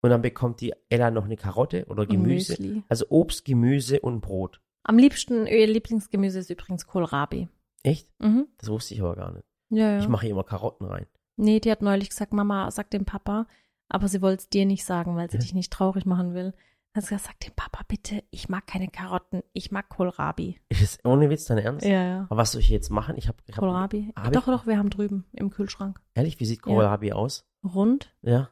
Und dann bekommt die Ella noch eine Karotte oder Gemüse. Müsli. Also Obst, Gemüse und Brot. Am liebsten, ihr Lieblingsgemüse ist übrigens Kohlrabi. Echt? Mhm. Das wusste ich aber gar nicht. Ja, ja. Ich mache hier immer Karotten rein. Nee, die hat neulich gesagt, Mama, sag dem Papa, aber sie wollte es dir nicht sagen, weil sie Ja. dich nicht traurig machen will. Dann hat sie gesagt, sag dem Papa bitte, ich mag keine Karotten, ich mag Kohlrabi. Ist das ohne Witz dein Ernst? Ja, ja. Aber was soll ich jetzt machen? Ich habe, ich hab, Kohlrabi. hab doch, ich- doch, wir haben drüben im Kühlschrank. ehrlich, wie sieht Ja. Kohlrabi aus? Rund, Ja,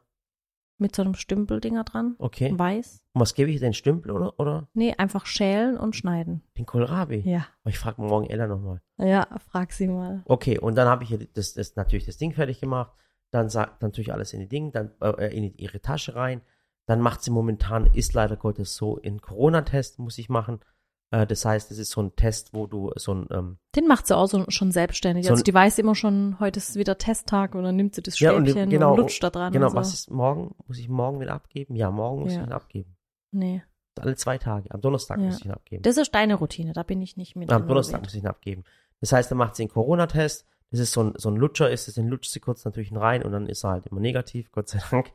mit so einem Stümpeldinger dran. okay. Weiß. Und was gebe ich, den Stümpel oder, oder Nee, einfach schälen und schneiden. den Kohlrabi? Ja. Aber Ich frage morgen Ella nochmal. Ja, frag sie mal. Okay, und dann habe ich hier das, das, natürlich das Ding fertig gemacht. Dann sagt natürlich alles in die Ding, dann äh, in ihre Tasche rein. Dann macht sie momentan, ist leider Gottes so, in Corona-Test muss ich machen. Äh, das heißt, es ist so ein Test, wo du so ein, ähm, Den macht sie auch so, schon selbstständig. So also die weiß immer schon, heute ist wieder Testtag und dann nimmt sie das Ja, und Stäbchen genau, und lutscht da dran. genau, so. was ist morgen? Muss ich morgen wieder abgeben? Ja, morgen muss Ja. ich ihn abgeben. Nee. Alle zwei Tage. Am Donnerstag Ja. muss ich ihn abgeben. Das ist deine Routine, da bin ich nicht mit. Am Donnerstag muss ich ihn abgeben. Das heißt, dann macht sie einen Corona-Test. Das ist so ein, so ein Lutscher, ist es, den lutscht sie kurz natürlich rein und dann ist er halt immer negativ, Gott sei Dank.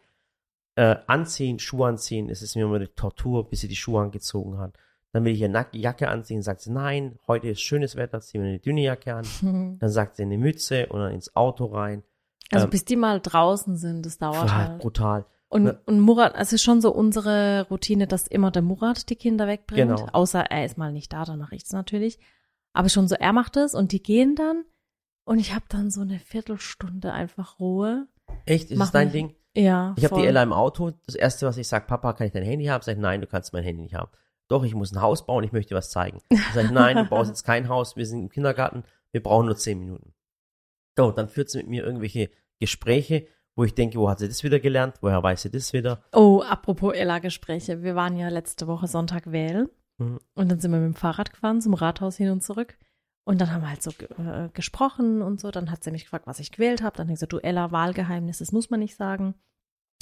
Äh, anziehen, Schuhe anziehen, es ist mir immer eine Tortur, bis sie die Schuhe angezogen hat. Dann will ich ihr Nack Jacke anziehen, sagt sie, nein, heute ist schönes Wetter, ziehen wir eine dünne Jacke an. Mhm. Dann sagt sie eine Mütze und dann ins Auto rein. Also Ähm, bis die mal draußen sind, das dauert Pah, halt. Brutal. Und, ne? und Murat, es ist schon so unsere Routine, dass immer der Murat die Kinder wegbringt. Genau. Außer er ist mal nicht da, dann mache ich es natürlich. Aber schon so, er macht es und die gehen dann und ich habe dann so eine Viertelstunde einfach Ruhe. Echt? Ist Mach das dein mich- Ding? Ja, Ich habe die Ella im Auto. Das erste, was ich sage, Papa, kann ich dein Handy haben? Sag ich, nein, du kannst mein Handy nicht haben. Doch, ich muss ein Haus bauen, ich möchte was zeigen. Sag ich, nein, du brauchst jetzt kein Haus, wir sind im Kindergarten, wir brauchen nur zehn Minuten. So, dann führt sie mit mir irgendwelche Gespräche, wo ich denke, wo hat sie das wieder gelernt? Woher weiß sie das wieder? Oh, apropos Ella-Gespräche. Wir waren ja letzte Woche Sonntag wählen Mhm. und dann sind wir mit dem Fahrrad gefahren zum Rathaus hin und zurück. Und dann haben wir halt so äh, gesprochen und so. Dann hat sie mich gefragt, was ich gewählt habe. Dann habe ich gesagt, du Ella, Wahlgeheimnis, das muss man nicht sagen.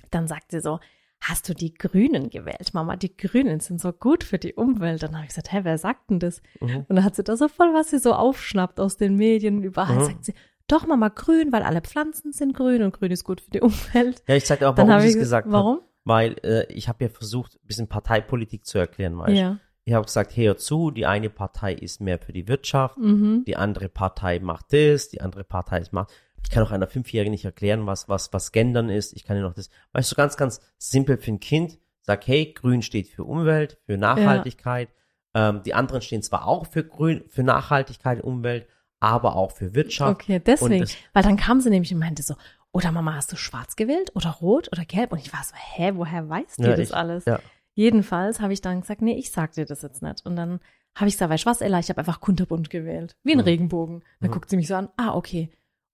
Dann sagt sie so, hast du die Grünen gewählt, Mama? Die Grünen sind so gut für die Umwelt. Dann habe ich gesagt, hä, wer sagt denn das? Mhm. Und dann hat sie da so voll, was sie so aufschnappt aus den Medien überall. Mhm. Sagt sie, doch Mama, grün, weil alle Pflanzen sind grün und grün ist gut für die Umwelt. Ja, ich sag dir auch, warum habe sie ich es gesagt hat. warum? Weil äh, ich habe ja versucht, ein bisschen Parteipolitik zu erklären, weißt du? Ja. Ich habe gesagt, hör zu, die eine Partei ist mehr für die Wirtschaft, Mhm. die andere Partei macht das, die andere Partei macht. Ich kann auch einer Fünfjährigen nicht erklären, was, was, was Gendern ist. Ich kann ihr noch das, weißt du, ganz, ganz simpel für ein Kind. Sag, hey, grün steht für Umwelt, für Nachhaltigkeit. Ähm, die anderen stehen zwar auch für grün, für Nachhaltigkeit, Umwelt, aber auch für Wirtschaft. Okay, deswegen. das- Weil dann kam sie nämlich und meinte so, oder Mama, hast du schwarz gewählt oder rot oder gelb? Und ich war so, hä, woher weißt du Ja, das ich- alles? ja. Jedenfalls habe ich dann gesagt, nee, ich sag dir das jetzt nicht. Und dann habe ich gesagt, weißt du was, Ella, ich habe einfach kunterbunt gewählt. Wie ein Mhm. Regenbogen. Dann Mhm. guckt sie mich so an, ah, okay.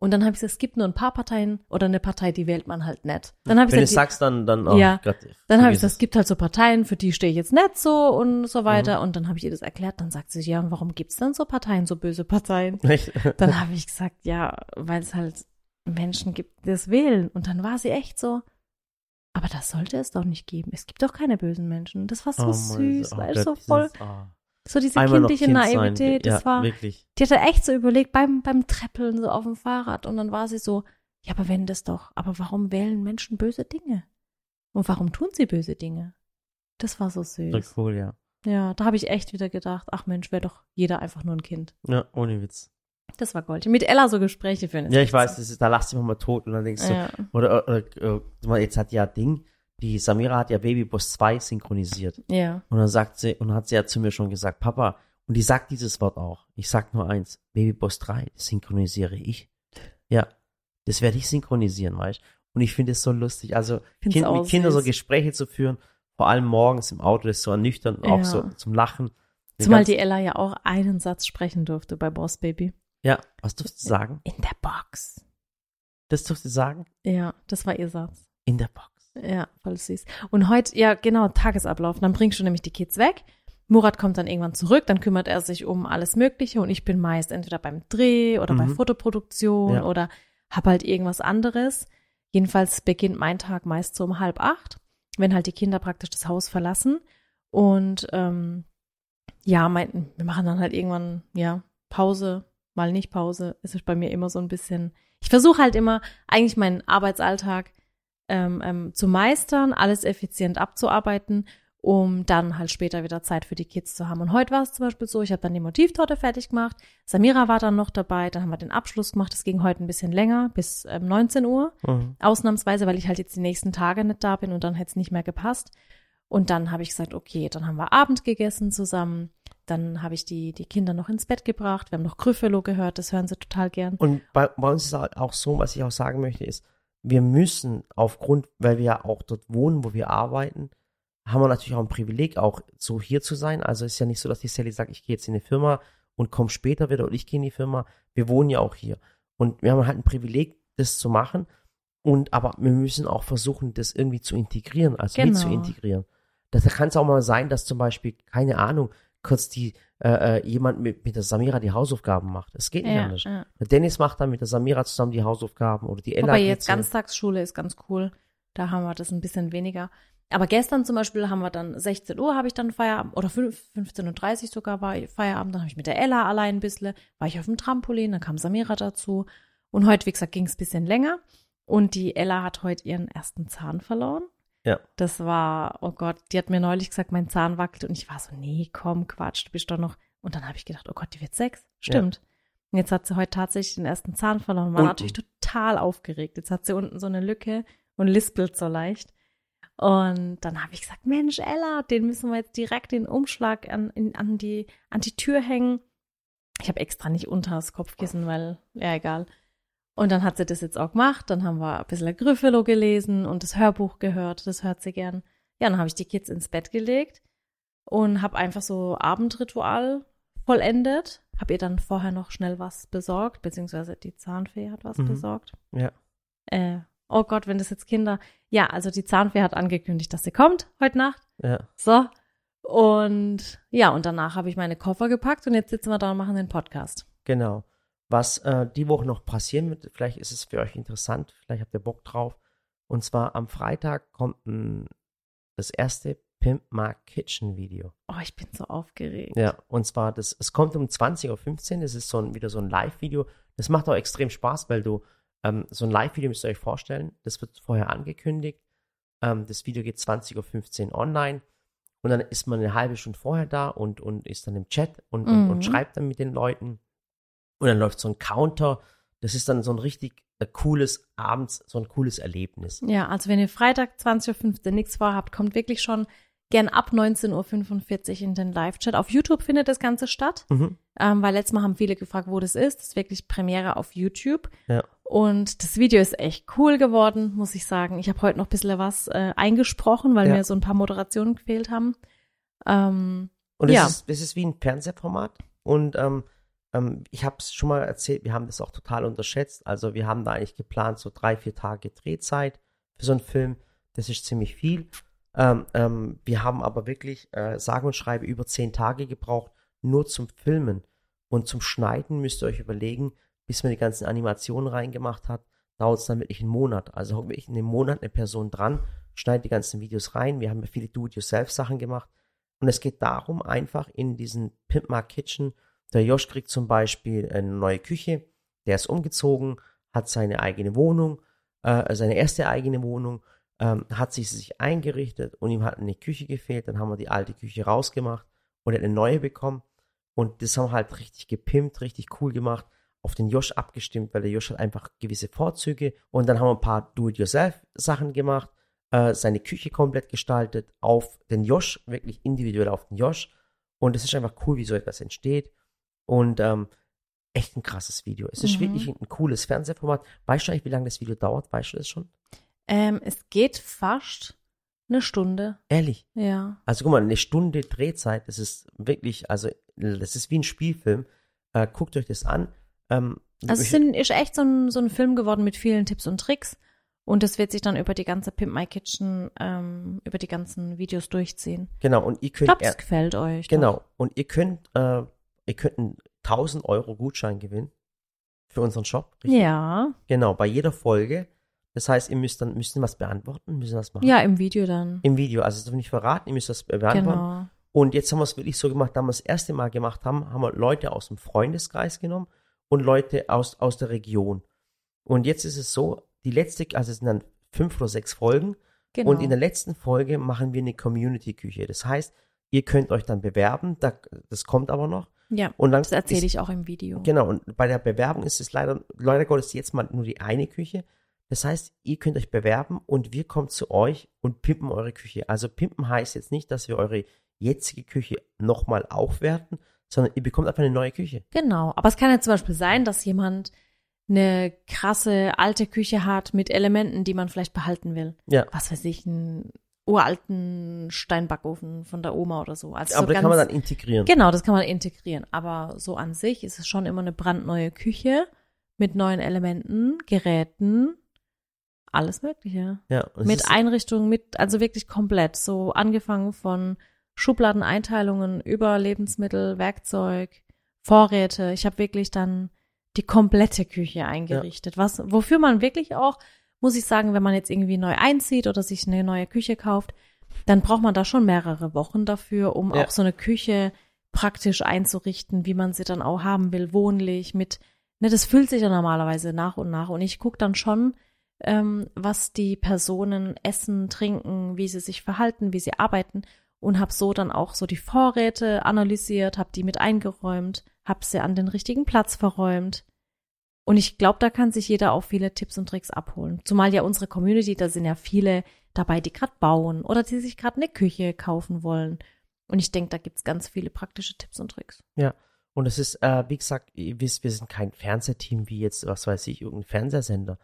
Und dann habe ich gesagt, es gibt nur ein paar Parteien oder eine Partei, die wählt man halt nicht. Dann habe ich Wenn du gesagt, sagst, dann, dann, oh Ja. Dann habe ich gesagt, es gibt halt so Parteien, für die stehe ich jetzt nicht so und so Mhm. weiter. Und dann habe ich ihr das erklärt. Dann sagt sie, ja, und warum gibt's dann so Parteien, so böse Parteien? Echt? Dann habe ich gesagt, ja, weil es halt Menschen gibt, die das wählen. Und dann war sie echt so, aber das sollte es doch nicht geben. Es gibt doch keine bösen Menschen. Das war so Oh, süß, oh weil so voll, ah. So diese Einmal kindliche Kind. Naivität. Das ja, war, wirklich. die hatte echt so überlegt beim, beim Treppeln so auf dem Fahrrad. Und dann war sie so, ja, aber wenn das doch, aber warum wählen Menschen böse Dinge? Und warum tun sie böse Dinge? Das war so süß. cool, ja. Ja, da habe ich echt wieder gedacht, ach Mensch, wäre doch jeder einfach nur ein Kind. Ja, ohne Witz. Das war Gold. Mit Ella so Gespräche führen. ist Ja, ich weiß, so. das ist, da lachst du immer mal tot und dann denkst du, Ja. oder, oder, äh, mal, jetzt hat ja Ding, die Samira hat ja Babyboss 2 synchronisiert. Ja. Und dann sagt sie, und hat sie ja zu mir schon gesagt, Papa, und die sagt dieses Wort auch. Ich sag nur eins, Babyboss 3, das synchronisiere ich. Ja, das werde ich synchronisieren, weißt Und ich finde es so lustig. Also, kind, auch mit Kindern so. Gespräche zu führen, vor allem morgens im Auto, das ist so ernüchternd und auch Ja. so zum Lachen. Zumal die Ella ja auch einen Satz sprechen durfte bei Boss Baby. Ja, was durfst du sagen? In der Box. Das durfst du sagen? Ja, das war ihr Satz. In der Box. Ja, voll süß. Und heute, ja, genau, Tagesablauf. Dann bringst du nämlich die Kids weg. Murat kommt dann irgendwann zurück, dann kümmert er sich um alles Mögliche und ich bin meist entweder beim Dreh oder bei Mhm. Fotoproduktion Ja. oder hab halt irgendwas anderes. Jedenfalls beginnt mein Tag meist so um halb acht, wenn halt die Kinder praktisch das Haus verlassen. Und ähm, ja, mein, wir machen dann halt irgendwann, ja, Pause, mal nicht Pause. Es ist bei mir immer so ein bisschen. Ich versuche halt immer, eigentlich meinen Arbeitsalltag ähm, ähm, zu meistern, alles effizient abzuarbeiten, um dann halt später wieder Zeit für die Kids zu haben. Und heute war es zum Beispiel so, ich habe dann die Motivtorte fertig gemacht, Samira war dann noch dabei, dann haben wir den Abschluss gemacht, es ging heute ein bisschen länger, bis ähm, 19 Uhr, Mhm. ausnahmsweise, weil ich halt jetzt die nächsten Tage nicht da bin und dann hätte es nicht mehr gepasst. Und dann habe ich gesagt, okay, dann haben wir Abend gegessen zusammen, dann habe ich die, die Kinder noch ins Bett gebracht, wir haben noch Gryffalo gehört, das hören sie total gern. Und bei, bei uns ist auch so, was ich auch sagen möchte, ist, wir müssen aufgrund, weil wir ja auch dort wohnen, wo wir arbeiten, haben wir natürlich auch ein Privileg, auch so hier zu sein. Also es ist ja nicht so, dass die Sally sagt, ich gehe jetzt in die Firma und komme später wieder oder ich gehe in die Firma. Wir wohnen ja auch hier. Und wir haben halt ein Privileg, das zu machen. Und aber wir müssen auch versuchen, das irgendwie zu integrieren, also mit zu Genau. integrieren. Da kann es auch mal sein, dass zum Beispiel, keine Ahnung, kurz die äh, äh, jemand mit, mit der Samira die Hausaufgaben macht. Es geht nicht Ja, anders. ja. Der Dennis macht dann mit der Samira zusammen die Hausaufgaben oder die Ella. Geht jetzt Ganztagsschule ist ganz cool. Da haben wir das ein bisschen weniger. Aber gestern zum Beispiel haben wir dann 16 Uhr habe ich dann Feierabend oder 5, 15.30 Uhr sogar war Feierabend. Dann habe ich mit der Ella allein ein bisschen, war ich auf dem Trampolin, dann kam Samira dazu. Und heute, wie gesagt, ging es ein bisschen länger. Und die Ella hat heute ihren ersten Zahn verloren. Ja. Das war, oh Gott, die hat mir neulich gesagt, mein Zahn wackelt. Und ich war so, nee, komm, Quatsch, du bist doch noch. Und dann habe ich gedacht, oh Gott, die wird sechs. Stimmt. Und jetzt hat sie heute tatsächlich den ersten Zahn verloren. War Unten. natürlich total aufgeregt. Jetzt hat sie unten so eine Lücke und lispelt so leicht. Und dann habe ich gesagt, Mensch, Ella, den müssen wir jetzt direkt den Umschlag an, in, an, die, an die Tür hängen. Ich habe extra nicht unter das Kopfkissen, weil, ja, egal. Und dann hat sie das jetzt auch gemacht. Dann haben wir ein bisschen Gryffalo gelesen und das Hörbuch gehört. Das hört sie gern. Ja, dann habe ich die Kids ins Bett gelegt und habe einfach so Abendritual vollendet. Habe ihr dann vorher noch schnell was besorgt, beziehungsweise die Zahnfee hat was Mhm. besorgt. Ja. Äh, oh Gott, wenn das jetzt Kinder. Ja, also die Zahnfee hat angekündigt, dass sie kommt heute Nacht. Ja. So. Und ja, und danach habe ich meine Koffer gepackt und jetzt sitzen wir da und machen den Podcast. Genau. Was äh, die Woche noch passieren wird, vielleicht ist es für euch interessant, vielleicht habt ihr Bock drauf. Und zwar am Freitag kommt ein, das erste Pimp My Kitchen Video. Oh, ich bin so aufgeregt. Ja, und zwar, das, es kommt um 20.15 Uhr, das ist so ein, wieder so ein Live-Video. Das macht auch extrem Spaß, weil du, ähm, so ein Live-Video müsst ihr euch vorstellen, das wird vorher angekündigt. Ähm, das Video geht 20.15 Uhr online Und dann ist man eine halbe Stunde vorher da und, und ist dann im Chat und, und, Mhm. und schreibt dann mit den Leuten. Und dann läuft so ein Counter. Das ist dann so ein richtig äh, cooles abends, so ein cooles Erlebnis. Ja, also wenn ihr Freitag 20.15 Uhr nichts vorhabt, kommt wirklich schon gern ab 19.45 Uhr in den Live-Chat. Auf YouTube findet das Ganze statt, Mhm. ähm, weil letztes Mal haben viele gefragt, wo das ist. Das ist wirklich Premiere auf YouTube. Ja. Und das Video ist echt cool geworden, muss ich sagen. Ich habe heute noch ein bisschen was äh, eingesprochen, weil Ja. mir so ein paar Moderationen gefehlt haben. Ähm, Und das, Ja. ist, das ist wie ein Fernsehformat. Und ähm, ähm, ich habe es schon mal erzählt, wir haben das auch total unterschätzt. Also wir haben da eigentlich geplant, so drei, vier Tage Drehzeit für so einen Film. Das ist ziemlich viel. Ähm, ähm, wir haben aber wirklich, äh, sage und schreibe, über zehn Tage gebraucht, nur zum Filmen. Und zum Schneiden müsst ihr euch überlegen, bis man die ganzen Animationen reingemacht hat, dauert es dann wirklich einen Monat. Also wirklich in einem Monat eine Person dran, schneidet die ganzen Videos rein. Wir haben ja viele Do-it-yourself-Sachen gemacht. Und es geht darum, einfach in diesen Pimp My Kitchen, der Josh kriegt zum Beispiel eine neue Küche, der ist umgezogen, hat seine eigene Wohnung, äh, seine erste eigene Wohnung, ähm, hat sich, sich eingerichtet und ihm hat eine Küche gefehlt, dann haben wir die alte Küche rausgemacht und eine neue bekommen. Und das haben wir halt richtig gepimpt, richtig cool gemacht, auf den Josh abgestimmt, weil der Josh hat einfach gewisse Vorzüge. Und dann haben wir ein paar Do-it-yourself-Sachen gemacht, äh, seine Küche komplett gestaltet, auf den Josh, wirklich individuell auf den Josh. Und es ist einfach cool, wie so etwas entsteht. Und ähm, echt ein krasses Video. Es ist Mhm. wirklich ein cooles Fernsehformat. Weißt du eigentlich, wie lange das Video dauert? Weißt du das schon? ähm, es geht fast eine Stunde. Ehrlich. Ja. Also guck mal, eine Stunde Drehzeit, das ist wirklich, also das ist wie ein Spielfilm. Äh, guckt euch das an. Ähm, Also es ich- sind, ist echt so ein, so ein Film geworden mit vielen Tipps und Tricks. Und das wird sich dann über die ganze Pimp My Kitchen, ähm, über die ganzen Videos durchziehen. genau, und ihr Ich könnt glaube, er- das gefällt euch. Genau. Und ihr könnt, äh, ihr könnt einen 1000 Euro Gutschein gewinnen für unseren Shop. Doch. Ja. Genau, bei jeder Folge. Das heißt, ihr müsst dann, müsst ihr was beantworten, müsst ihr was machen. Ja, im Video dann. Im Video. Also, das darf ich nicht verraten, ihr müsst das beantworten. Genau. Und jetzt haben wir es wirklich so gemacht, da wir das erste Mal gemacht haben, haben wir Leute aus dem Freundeskreis genommen und Leute aus, aus der Region. Und jetzt ist es so, die letzte, also es sind dann fünf oder sechs Folgen. genau. Und in der letzten Folge machen wir eine Community-Küche. Das heißt, ihr könnt euch dann bewerben, da, das kommt aber noch. Ja, Und dann das erzähle ich auch im Video. Genau, und bei der Bewerbung ist es leider, leider Gottes jetzt mal nur die eine Küche. Das heißt, ihr könnt euch bewerben und wir kommen zu euch und pimpen eure Küche. Also pimpen heißt jetzt nicht, dass wir eure jetzige Küche nochmal aufwerten, sondern ihr bekommt einfach eine neue Küche. Genau. Aber es kann ja zum Beispiel sein, dass jemand eine krasse alte Küche hat mit Elementen, die man vielleicht behalten will. Ja. Was weiß ich, einen uralten Steinbackofen von der Oma oder so. Also Aber so da kann man dann integrieren. Genau, das kann man integrieren. Aber so an sich ist es schon immer eine brandneue Küche mit neuen Elementen, Geräten, alles Mögliche. Ja, Mit Einrichtungen, mit, also wirklich komplett. So angefangen von Schubladeneinteilungen über Lebensmittel, Werkzeug, Vorräte. Ich habe wirklich dann die komplette Küche eingerichtet. Was, wofür man wirklich auch, muss ich sagen, wenn man jetzt irgendwie neu einzieht oder sich eine neue Küche kauft, dann braucht man da schon mehrere Wochen dafür, um Ja. auch so eine Küche praktisch einzurichten, wie man sie dann auch haben will, wohnlich, mit, ne, das füllt sich ja normalerweise nach und nach. Und ich gucke dann schon, ähm, was die Personen essen, trinken, wie sie sich verhalten, wie sie arbeiten und habe so dann auch so die Vorräte analysiert, habe die mit eingeräumt, habe sie an den richtigen Platz verräumt. Und ich glaube, da kann sich jeder auch viele Tipps und Tricks abholen. Zumal ja unsere Community, da sind ja viele dabei, die gerade bauen oder die sich gerade eine Küche kaufen wollen. Und ich denke, da gibt's ganz viele praktische Tipps und Tricks. und es ist, äh, wie gesagt, ihr wisst, wir sind kein Fernsehteam wie jetzt, was weiß ich, irgendein Fernsehsender.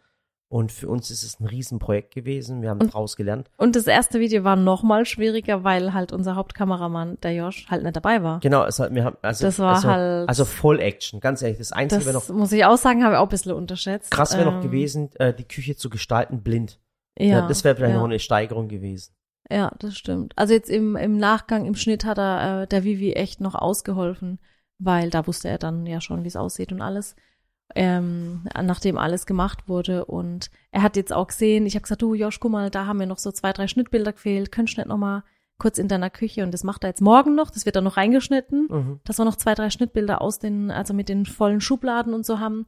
Und für uns ist es ein Riesenprojekt gewesen. Wir haben Und- draus gelernt. Und das erste Video war noch mal schwieriger, weil halt unser Hauptkameramann, der Josh, halt nicht dabei war. Genau, es hat, wir haben, also, Das war also, halt- also Voll Action, ganz ehrlich. Das Einzige Das wäre noch, muss ich auch sagen, habe ich auch ein bisschen unterschätzt. krass wäre noch Ähm, gewesen, äh, die Küche zu gestalten blind. Ja, das wäre vielleicht ja. noch eine Steigerung gewesen. Ja, das stimmt. Also jetzt im, im Nachgang, im Schnitt hat er äh, der Vivi echt noch ausgeholfen, weil da wusste er dann ja schon, wie es aussieht und alles. Ähm, nachdem alles gemacht wurde. Und er hat jetzt auch gesehen, ich habe gesagt, du Josh, guck mal, da haben mir noch so zwei, drei Schnittbilder gefehlt. Könntest du nicht noch mal kurz in deiner Küche? Und das macht er jetzt morgen noch. Das wird dann noch reingeschnitten, Mhm. dass wir noch zwei, drei Schnittbilder aus den, also mit den vollen Schubladen und so haben.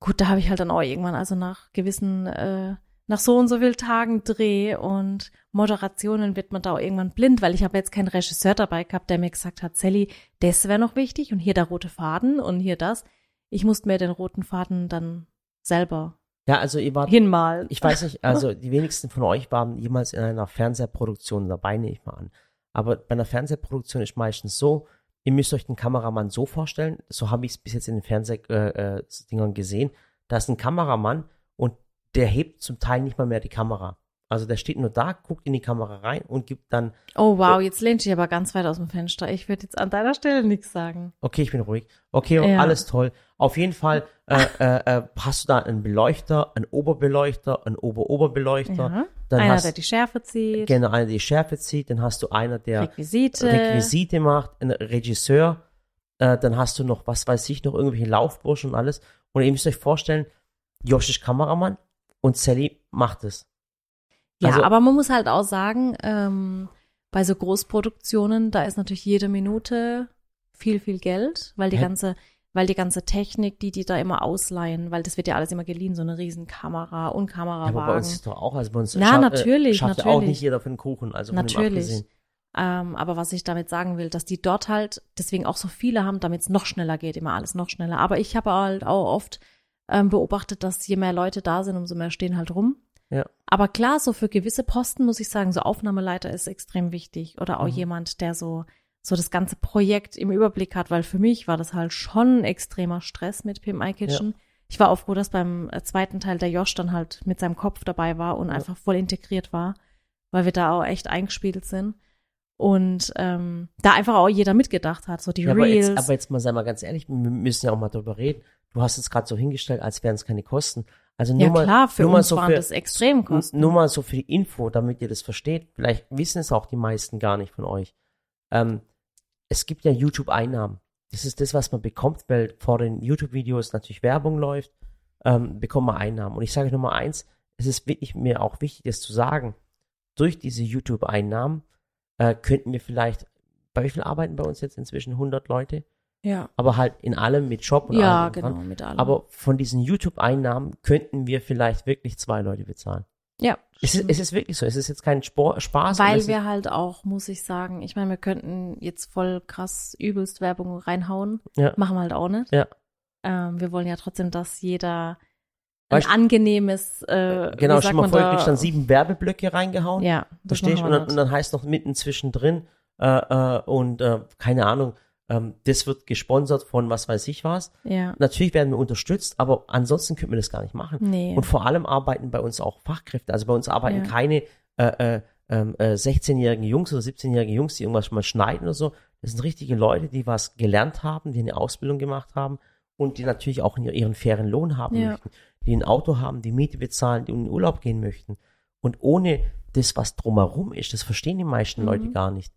Gut, da habe ich halt dann auch irgendwann, also nach gewissen, äh, nach so und so viel Tagen Dreh und Moderationen wird man da auch irgendwann blind, weil ich habe jetzt keinen Regisseur dabei gehabt, der mir gesagt hat, Sally, das wäre noch wichtig und hier der rote Faden und hier das. Ich musste mir den roten Faden dann selber Ja, also ihr wart, hinmalen. ich weiß nicht, also die wenigsten von euch waren jemals in einer Fernsehproduktion dabei, nehme ich mal an. Aber bei einer Fernsehproduktion ist meistens so, ihr müsst euch den Kameramann so vorstellen, so habe ich es bis jetzt in den Fernsehdingern äh, Dingern gesehen, da ist ein Kameramann und der hebt zum Teil nicht mal mehr die Kamera. Also der steht nur da, guckt in die Kamera rein und gibt dann, Oh wow, jetzt lehnt sich aber ganz weit aus dem Fenster. Ich würde jetzt an deiner Stelle nichts sagen. okay, ich bin ruhig, okay, Ja. alles toll. Auf jeden Fall äh, äh, äh, hast du da einen Beleuchter, einen Oberbeleuchter, einen Ober-Oberbeleuchter, Ja. dann Einer, hast der die Schärfe zieht, Genau, einer, der die Schärfe zieht, dann hast du einer, der Requisite. Requisite macht, ein Regisseur, äh, dann hast du noch, was weiß ich, noch irgendwelche Laufburschen und alles. Und ihr müsst euch vorstellen, Josh ist Kameramann und Sally macht es. Ja, Also- aber man muss halt auch sagen, ähm, bei so Großproduktionen, da ist natürlich jede Minute viel, viel Geld, weil die Hä? ganze, weil die ganze Technik, die die da immer ausleihen, weil das wird ja alles immer geliehen, so eine riesen Kamera und Ja, aber bei uns ist doch auch, also bei uns schafft, natürlich, äh, schafft ja auch natürlich. nicht jeder für den Kuchen, also Natürlich. Ähm, aber was ich damit sagen will, dass die dort halt deswegen auch so viele haben, damit es noch schneller geht, immer alles noch schneller. Aber ich habe halt auch oft ähm, beobachtet, dass je mehr Leute da sind, umso mehr stehen halt rum. Ja. Aber klar, so für gewisse Posten muss ich sagen, so Aufnahmeleiter ist extrem wichtig oder auch Mhm. jemand, der so so das ganze Projekt im Überblick hat, weil für mich war das halt schon extremer Stress mit PMI Kitchen. Ich war auch froh, dass beim äh, zweiten Teil der Josh dann halt mit seinem Kopf dabei war und Ja. einfach voll integriert war, weil wir da auch echt eingespielt sind. Und ähm, da einfach auch jeder mitgedacht hat, so die Ja, aber, Reels. jetzt, aber jetzt mal, sei mal ganz ehrlich, wir müssen ja auch mal drüber reden. Du hast es gerade so hingestellt, als wären es keine Kosten. Also nur ja mal, klar, für nur mal uns so waren für, das Extremkosten. Nur mal so für die Info, damit ihr das versteht. Vielleicht wissen es auch die meisten gar nicht von euch. Ähm, es gibt ja YouTube-Einnahmen. Das ist das, was man bekommt, weil vor den YouTube-Videos natürlich Werbung läuft, ähm, bekommt man Einnahmen. Und ich sage Nummer eins, es ist wirklich mir auch wichtig, das zu sagen. Durch diese YouTube-Einnahmen äh, könnten wir vielleicht, bei wie viel arbeiten bei uns jetzt inzwischen 100 Leute? Ja, Aber halt in allem mit Job und ja allem dran. genau, mit allem. Aber von diesen YouTube-Einnahmen könnten wir vielleicht wirklich zwei Leute bezahlen. ja, Es ist, es ist wirklich so. Es ist jetzt kein Spor Spaß. Weil wir halt auch, muss ich sagen, ich meine, wir könnten jetzt voll krass übelst Werbung reinhauen. Ja. Machen wir halt auch nicht. Ja. Ähm, wir wollen ja trotzdem, dass jeder ein Weißt- angenehmes, äh, ist, genau, schon mal vor, da? kriegst dann sieben Werbeblöcke reingehauen. Ja, Verstehst du? Und, dann heißt noch mitten zwischendrin, äh, äh, und äh, keine Ahnung, ähm, das wird gesponsert von was weiß ich was. Ja, Natürlich werden wir unterstützt, aber ansonsten könnten wir das gar nicht machen. nee. Und vor allem arbeiten bei uns auch Fachkräfte. Also bei uns arbeiten Ja. keine äh, äh, ähm, äh, 16-jährigen Jungs oder 17-jährigen Jungs, die irgendwas mal schneiden oder so. Das sind richtige Leute, die was gelernt haben, die eine Ausbildung gemacht haben und die natürlich auch ihren fairen Lohn haben Ja. möchten. Die ein Auto haben, die Miete bezahlen, die in den Urlaub gehen möchten. Und ohne das, was drumherum ist, das verstehen die meisten Mhm. Leute gar nicht.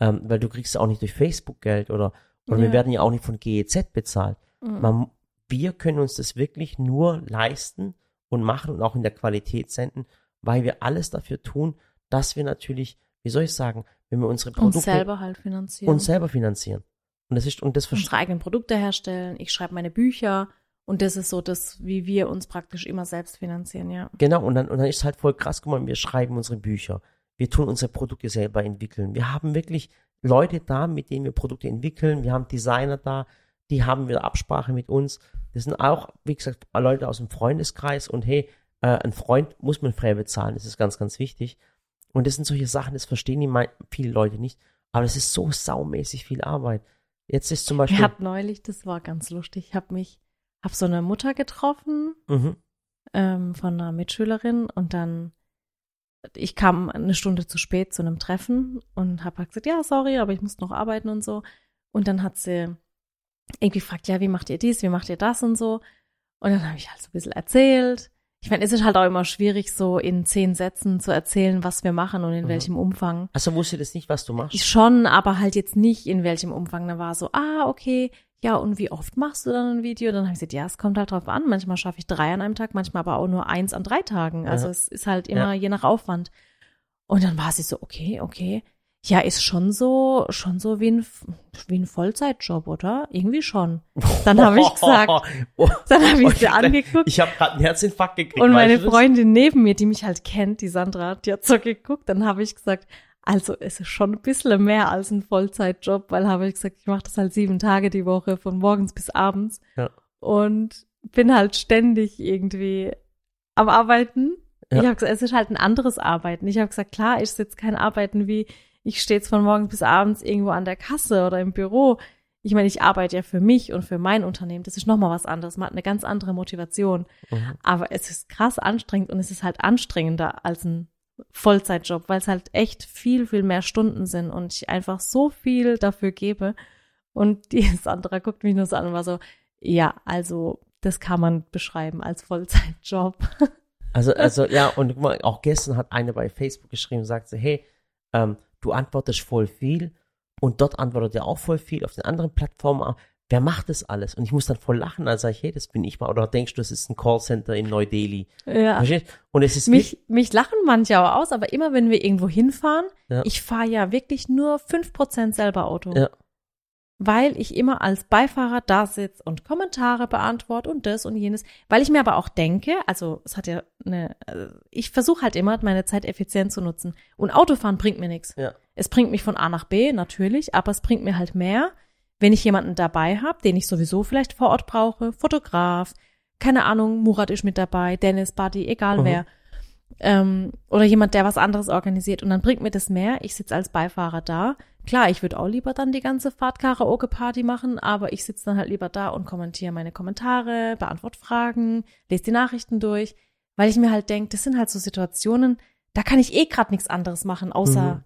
Ähm, weil du kriegst auch nicht durch Facebook Geld oder, oder wir Ja. werden ja auch nicht von GEZ bezahlt. Mhm. Man, wir können uns das wirklich nur leisten und machen und auch in der Qualität senden, weil wir alles dafür tun, dass wir natürlich, wie soll ich sagen, wenn wir unsere Produkte uns selber halt finanzieren. uns selber finanzieren. Und das ist, und das unsere eigenen Produkte herstellen. Ich schreibe meine Bücher. Und das ist so das, wie wir uns praktisch immer selbst finanzieren, ja. Genau, und dann, und dann ist halt voll krass, guck mal, wir schreiben unsere Bücher. Wir tun unsere Produkte selber entwickeln. Wir haben wirklich Leute da, mit denen wir Produkte entwickeln. Wir haben Designer da, die haben wieder Absprache mit uns. Das sind auch, wie gesagt, Leute aus dem Freundeskreis und hey, äh, ein Freund muss man frei bezahlen. Das ist ganz, ganz wichtig. Und das sind solche Sachen, das verstehen die viele Leute nicht. Aber das ist so saumäßig viel Arbeit. Jetzt ist zum Beispiel. Wir hatten neulich, das war ganz lustig, ich habe mich, habe so eine Mutter getroffen mhm, ähm, von einer Mitschülerin und dann, ich kam eine Stunde zu spät zu einem Treffen und habe halt gesagt, ja, sorry, aber ich muss noch arbeiten und so. Und dann hat sie irgendwie gefragt, ja, wie macht ihr dies, wie macht ihr das und so. Und dann habe ich halt so ein bisschen erzählt. Ich meine, es ist halt auch immer schwierig, so in zehn Sätzen zu erzählen, was wir machen und in Mhm. welchem Umfang. also wusste das nicht, was du machst. Schon, aber halt jetzt nicht in welchem Umfang. Da war so, ah, okay, ja, und wie oft machst du dann ein Video? Dann habe ich gesagt, ja, es kommt halt drauf an. Manchmal schaffe ich drei an einem Tag, manchmal aber auch nur eins an drei Tagen. Also Ja. es ist halt immer je nach Aufwand. Und dann war sie so, okay, okay. Ja, ist schon so, schon so wie ein, wie ein Vollzeitjob, oder? Irgendwie schon. Dann habe ich gesagt, dann habe ich sie angeguckt. Ich habe gerade einen Herzinfarkt gekriegt. Und meine? Freundin neben mir, die mich halt kennt, die Sandra, die hat so geguckt, dann habe ich gesagt, also es ist schon ein bisschen mehr als ein Vollzeitjob, weil habe ich gesagt, ich mache das halt sieben Tage die Woche, von morgens bis abends. Ja. Und bin halt ständig irgendwie am Arbeiten. Ja. Ich habe gesagt, es ist halt ein anderes Arbeiten. Ich habe gesagt, klar ist jetzt kein Arbeiten wie, ich stehe jetzt von morgens bis abends irgendwo an der Kasse oder im Büro. Ich meine, ich arbeite ja für mich und für mein Unternehmen. Das ist nochmal was anderes. Man hat eine ganz andere Motivation. Mhm. Aber es ist krass anstrengend und es ist halt anstrengender als ein Vollzeitjob, weil es halt echt viel, viel mehr Stunden sind und ich einfach so viel dafür gebe. Und die Sandra guckt mich nur so an und war so, ja, also das kann man beschreiben als Vollzeitjob. Also, also ja, und auch gestern hat eine bei Facebook geschrieben und sagte, hey, ähm, du antwortest voll viel und dort antwortet er auch voll viel, auf den anderen Plattformen. Wer macht das alles? Und ich muss dann voll lachen, dann sage ich, hey, das bin ich mal. Oder denkst du, das ist ein Callcenter in Neu-Delhi? Ja. Verstehst? Und es ist Mich, mich lachen manche auch aus, aber immer wenn wir irgendwo hinfahren, Ja. ich fahre ja wirklich nur 5% selber Auto. Ja. Weil ich immer als Beifahrer da sitze und Kommentare beantworte und das und jenes. Weil ich mir aber auch denke, also es hat ja eine, also ich versuche halt immer, meine Zeit effizient zu nutzen. Und Autofahren bringt mir nichts. Ja. Es bringt mich von A nach B, natürlich, aber es bringt mir halt mehr, wenn ich jemanden dabei habe, den ich sowieso vielleicht vor Ort brauche, Fotograf, keine Ahnung, Murat ist mit dabei, Dennis, Buddy, egal Mhm. wer. Ähm, oder jemand, der was anderes organisiert. Und dann bringt mir das mehr. Ich sitze als Beifahrer da. Klar, ich würde auch lieber dann die ganze Fahrt Karaoke-Party machen, aber ich sitze dann halt lieber da und kommentiere meine Kommentare, beantworte Fragen, lese die Nachrichten durch, weil ich mir halt denke, das sind halt so Situationen, da kann ich eh gerade nichts anderes machen, außer Mhm.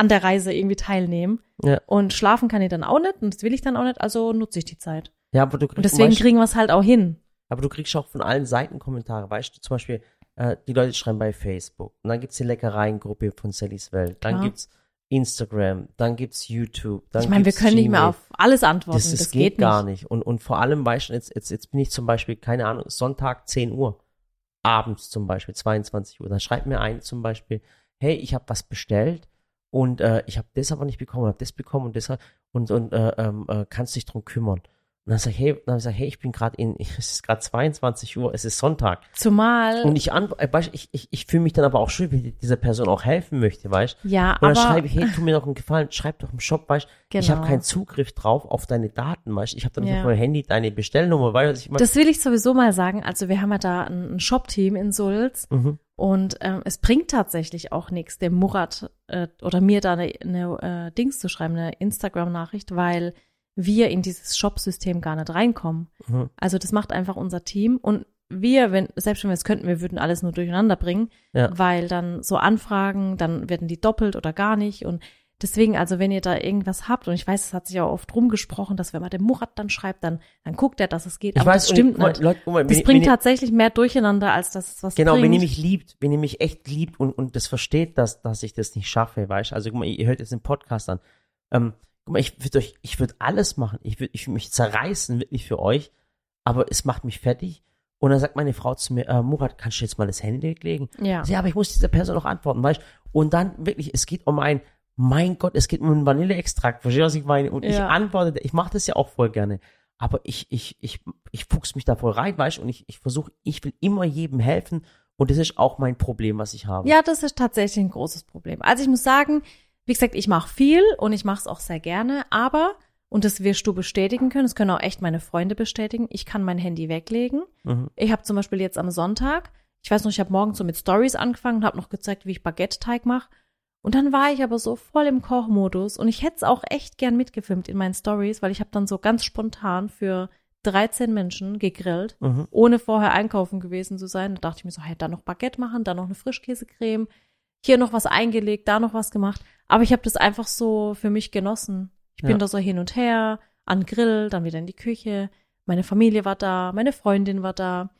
An der Reise irgendwie teilnehmen. Ja. Und schlafen kann ich dann auch nicht und das will ich dann auch nicht, also nutze ich die Zeit. Ja, aber du kriegst, Und deswegen weißt, kriegen wir es halt auch hin. aber du kriegst auch von allen Seiten Kommentare. Weißt du, zum Beispiel, äh, die Leute schreiben bei Facebook. Und dann gibt's die Leckereien-Gruppe von Sallys Welt. Dann Klar. gibt's Instagram. Dann gibt's YouTube. Dann ich meine, wir können nicht mehr auf alles antworten. Das, Das, das geht, geht, gar nicht. nicht. Und, und vor allem, weißt du, jetzt, jetzt, jetzt bin ich zum Beispiel, keine Ahnung, Sonntag 10 Uhr, abends zum Beispiel, 22 Uhr. Dann schreibt mir ein zum Beispiel, hey, ich habe was bestellt und äh, ich habe das aber nicht bekommen, habe das bekommen und das und, und äh, ähm, äh, kannst dich drum kümmern. Und dann sag ich, hey, dann sag hey, ich bin gerade in, es ist gerade 22 Uhr, es ist Sonntag. Zumal, Und ich äh, ich, ich, ich fühle mich dann aber auch schön, wenn ich dieser Person auch helfen möchte, weißt du? ja, Und dann aber schreibe ich, hey, tu mir doch einen Gefallen, schreib doch im Shop, weißt du, ich habe Genau. keinen Zugriff drauf auf deine Daten, weißt du, ich habe dann nicht Ja. auf mein Handy deine Bestellnummer, weißt du, das will ich sowieso mal sagen. Also wir haben ja da ein, ein Shop-Team in Sulz Mhm. und ähm, es bringt tatsächlich auch nichts, dem Murat äh, oder mir da eine, eine äh, Dings zu schreiben, eine Instagram-Nachricht, weil wir in dieses Shop-System gar nicht reinkommen. Mhm. Also das macht einfach unser Team und wir, wenn, selbst wenn wir es könnten, wir würden alles nur durcheinander bringen, Ja. weil dann so Anfragen, dann werden die doppelt oder gar nicht und deswegen, also wenn ihr da irgendwas habt und ich weiß, es hat sich auch oft rumgesprochen, dass wenn man dem Murat dann schreibt, dann, dann guckt er, dass es geht, Ich aber weiß, das stimmt nicht. Leute, mal, Das wenn, bringt wenn, tatsächlich mehr Durcheinander, als dass es was Genau, bringt. wenn ihr mich liebt, wenn ihr mich echt liebt und, und das versteht, dass, dass ich das nicht schaffe, weißt du? Also guck mal, ihr hört jetzt den Podcast an. Ähm, guck mal, ich würde euch, ich würde alles machen. Ich würde ich würd mich zerreißen, wirklich für euch, aber es macht mich fertig. Und dann sagt meine Frau zu mir, äh, Murat, kannst du jetzt mal das Handy weglegen? ja. Ja, aber ich muss dieser Person noch antworten, weißt du? Und dann wirklich, es geht um ein, mein Gott, es geht um einen Vanilleextrakt, verstehst du, was ich meine? Und ich Ja. antworte, ich mache das ja auch voll gerne. Aber ich, ich, ich, ich fuchs mich da voll rein, weißt du? Und ich, ich versuche, ich will immer jedem helfen. Und das ist auch mein Problem, was ich habe. Ja, das ist tatsächlich ein großes Problem. Also ich muss sagen, wie gesagt, ich mache viel und ich mache es auch sehr gerne, aber, und das wirst du bestätigen können, das können auch echt meine Freunde bestätigen, ich kann mein Handy weglegen. Mhm. Ich habe zum Beispiel jetzt am Sonntag, ich weiß noch, ich habe morgens so mit Stories angefangen und habe noch gezeigt, wie ich Baguette-Teig mache. Und dann war ich aber so voll im Kochmodus und ich hätte es auch echt gern mitgefilmt in meinen Stories, weil ich habe dann so ganz spontan für 13 Menschen gegrillt Mhm. ohne vorher einkaufen gewesen zu sein. Da dachte ich mir so, hey, da noch Baguette machen, da noch eine Frischkäsecreme, hier noch was eingelegt, da noch was gemacht. Aber ich habe das einfach so für mich genossen. Ich bin Ja. da so hin und her, an Grill, dann wieder in die Küche. Meine Familie war da, meine Freundin war da.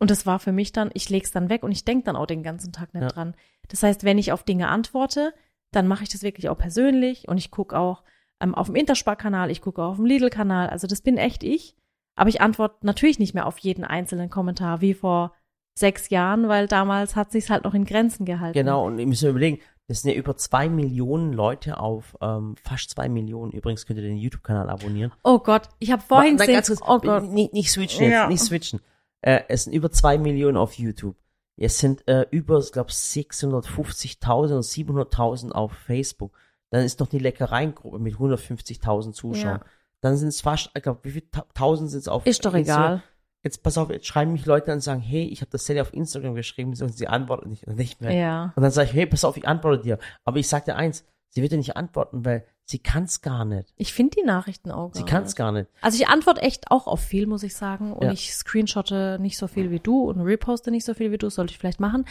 Und das war für mich dann, ich leg's dann weg und ich denk dann auch den ganzen Tag nicht Ja. dran. Das heißt, wenn ich auf Dinge antworte, dann mache ich das wirklich auch persönlich und ich gucke auch ähm, auf dem Interspar-Kanal, ich gucke auch auf dem Lidl-Kanal. Also das bin echt ich. Aber ich antworte natürlich nicht mehr auf jeden einzelnen Kommentar wie vor sechs Jahren, weil damals hat sich's halt noch in Grenzen gehalten. Genau, und ihr müsst überlegen, Das sind ja über zwei Millionen Leute auf, ähm, fast zwei Millionen. Übrigens könnt ihr den YouTube-Kanal abonnieren. Oh Gott, ich habe vorhin gesehen. Oh Gott. Nicht, nicht switchen jetzt, Ja. nicht switchen. Äh, es sind über zwei Millionen auf YouTube. Es sind äh, über, ich glaube, 650.000 und 700.000 auf Facebook. Dann ist noch die Leckereien-Gruppe mit 150.000 Zuschauern. Ja. Dann sind es fast, ich glaube, wie viel Ta- Tausend sind es auf Ist doch Instagram. egal. Jetzt pass auf, jetzt schreiben mich Leute an und sagen, hey, ich habe das Selly auf Instagram geschrieben, und sie antworten nicht, nicht mehr. Ja. Und dann sage ich, hey, pass auf, ich antworte dir. Aber ich sage dir eins, sie wird dir nicht antworten, weil sie kann es gar nicht. Ich finde die Nachrichten auch gar Sie kann es gar nicht. Also ich antworte echt auch auf viel, muss ich sagen. Und Ja. ich screenshotte nicht so viel wie du und reposte nicht so viel wie du, sollte ich vielleicht machen.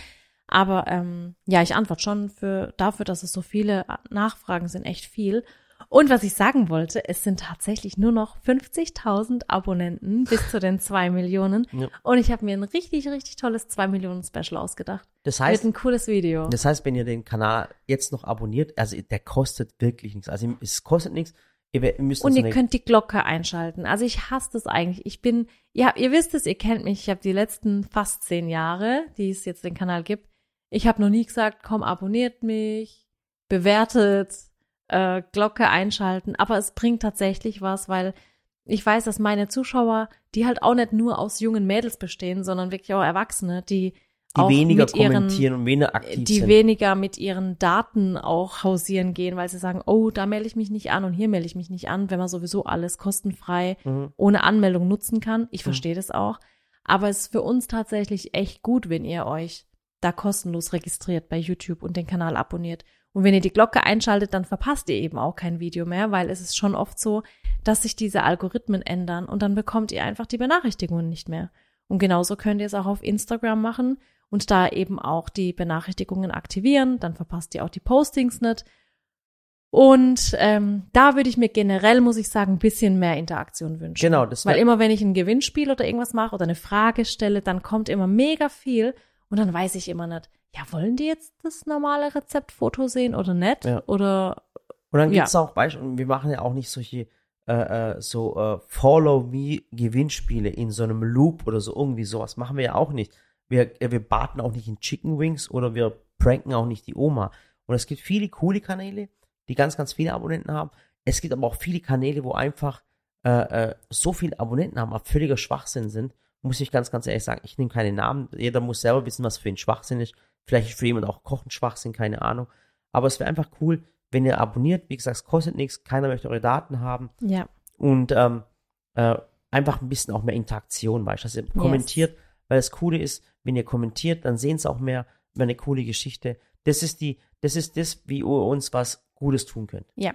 Aber ähm, ja, ich antworte schon für dafür, dass es so viele Nachfragen sind, echt viel. Und was ich sagen wollte, es sind tatsächlich nur noch 50.000 Abonnenten bis zu den 2 Millionen. Ja. Und ich habe mir ein richtig, richtig tolles 2 Millionen Special ausgedacht. Das heißt, ein cooles Video. das heißt, wenn ihr den Kanal jetzt noch abonniert, also der kostet wirklich nichts. Also es kostet nichts. Ihr, müsst Und ihr könnt die Glocke einschalten. Also ich hasse das eigentlich. Ich bin, ihr, habt, ihr wisst es, ihr kennt mich. Ich habe die letzten fast zehn Jahre, die es jetzt den Kanal gibt, ich habe noch nie gesagt, komm, abonniert mich, bewertet, äh, Glocke einschalten. Aber es bringt tatsächlich was, weil ich weiß, dass meine Zuschauer, die halt auch nicht nur aus jungen Mädels bestehen, sondern wirklich auch Erwachsene, die, die auch weniger mit ihren, kommentieren und weniger aktiv die sind. weniger mit ihren Daten auch hausieren gehen, weil sie sagen, oh, da melde ich mich nicht an und hier melde ich mich nicht an, wenn man sowieso alles kostenfrei Mhm. ohne Anmeldung nutzen kann. Ich verstehe das auch. Aber es ist für uns tatsächlich echt gut, wenn ihr euch da kostenlos registriert bei YouTube und den Kanal abonniert. Und wenn ihr die Glocke einschaltet, dann verpasst ihr eben auch kein Video mehr, weil es ist schon oft so, dass sich diese Algorithmen ändern und dann bekommt ihr einfach die Benachrichtigungen nicht mehr. Und genauso könnt ihr es auch auf Instagram machen und da eben auch die Benachrichtigungen aktivieren, dann verpasst ihr auch die Postings nicht. Und ähm, da würde ich mir generell, muss ich sagen, ein bisschen mehr Interaktion wünschen. Genau, das Weil immer, wenn ich ein Gewinnspiel oder irgendwas mache oder eine Frage stelle, dann kommt immer mega viel und dann weiß ich immer nicht, ja, wollen die jetzt das normale Rezeptfoto sehen oder nicht? Ja. Oder Und dann Ja. gibt's auch Beispiele, wir machen ja auch nicht solche äh, äh, so äh, Follow-Me-Gewinnspiele in so einem Loop oder so irgendwie sowas machen wir ja auch nicht. Wir, äh, wir baten auch nicht in Chicken Wings oder wir pranken auch nicht die Oma. Und es gibt viele coole Kanäle, die ganz, ganz viele Abonnenten haben. Es gibt aber auch viele Kanäle, wo einfach äh, äh, so viele Abonnenten haben, aber völliger Schwachsinn sind. Muss ich ganz, ganz ehrlich sagen, ich nehme keine Namen. Jeder muss selber wissen, was für ein Schwachsinn ist. Vielleicht ist für jemand auch Kochen Schwachsinn, keine Ahnung. Aber es wäre einfach cool, wenn ihr abonniert. Wie gesagt, es kostet nichts, keiner möchte eure Daten haben. ja, Und ähm, äh, einfach ein bisschen auch mehr Interaktion, weißt du, dass ihr kommentiert. Weil das Coole ist, wenn ihr kommentiert, dann sehen es auch mehr, wäre eine coole Geschichte. Das ist die, das ist das, wie ihr uns was Gutes tun könnt. ja.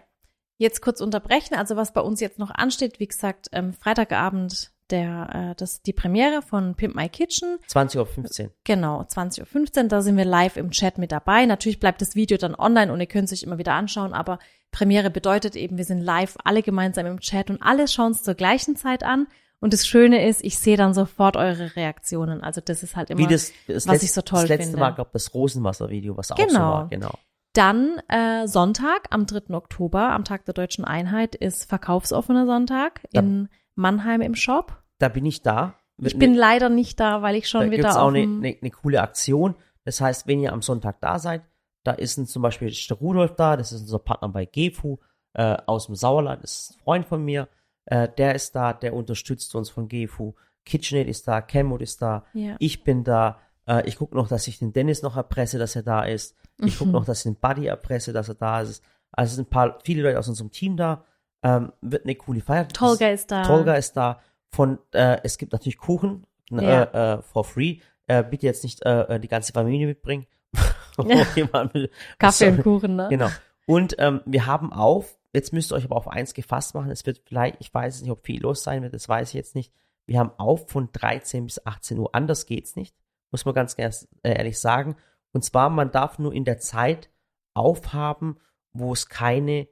Jetzt kurz unterbrechen. Also was bei uns jetzt noch ansteht, wie gesagt, ähm, Freitagabend der, äh, das, die Premiere von Pimp My Kitchen. 20.15 Uhr. Genau, 20.15 Uhr, da sind wir live im Chat mit dabei. Natürlich bleibt das Video dann online und ihr könnt es euch immer wieder anschauen, aber Premiere bedeutet eben, wir sind live alle gemeinsam im Chat und alle schauen es zur gleichen Zeit an. Und das Schöne ist, ich sehe dann sofort eure Reaktionen. Also das ist halt immer. Wie das, das, was letz- ich so toll das letzte finde. Mal, glaube das Rosenwasser-Video, was auch so Genau. war. Genau. Dann äh, Sonntag, am 3. Oktober, am Tag der Deutschen Einheit, ist verkaufsoffener Sonntag in Mannheim im Shop. Da bin ich da. Ich bin leider nicht da, weil ich schon da wieder gibt's auf auch eine, eine, eine coole Aktion. Das heißt, wenn ihr am Sonntag da seid, da ist ein, zum Beispiel ist der Rudolf da, das ist unser Partner bei GEFU äh, aus dem Sauerland, das ist ein Freund von mir. Äh, der ist da, der unterstützt uns von GEFU. KitchenAid ist da, Camwood ist da, Ja. ich bin da. Äh, ich gucke noch, dass ich den Dennis noch erpresse, dass er da ist. Ich gucke Mhm. noch, dass ich den Buddy erpresse, dass er da ist. Also es sind ein paar, viele Leute aus unserem Team da. Ähm, wird eine coole Feier. Tolga ist da. Tolga ist da. Von, äh, es gibt natürlich Kuchen Ja. äh, äh, for free. Äh, bitte jetzt nicht äh, die ganze Familie mitbringen. Will- Kaffee und. Kuchen, ne? Genau. Und ähm, wir haben auf, jetzt müsst ihr euch aber auf eins gefasst machen. Es wird vielleicht, ich weiß nicht, ob viel los sein wird, das weiß ich jetzt nicht. Wir haben auf von 13 bis 18 Uhr. Anders geht's nicht. Muss man ganz ehrlich sagen. Und zwar, man darf nur in der Zeit aufhaben, wo es keine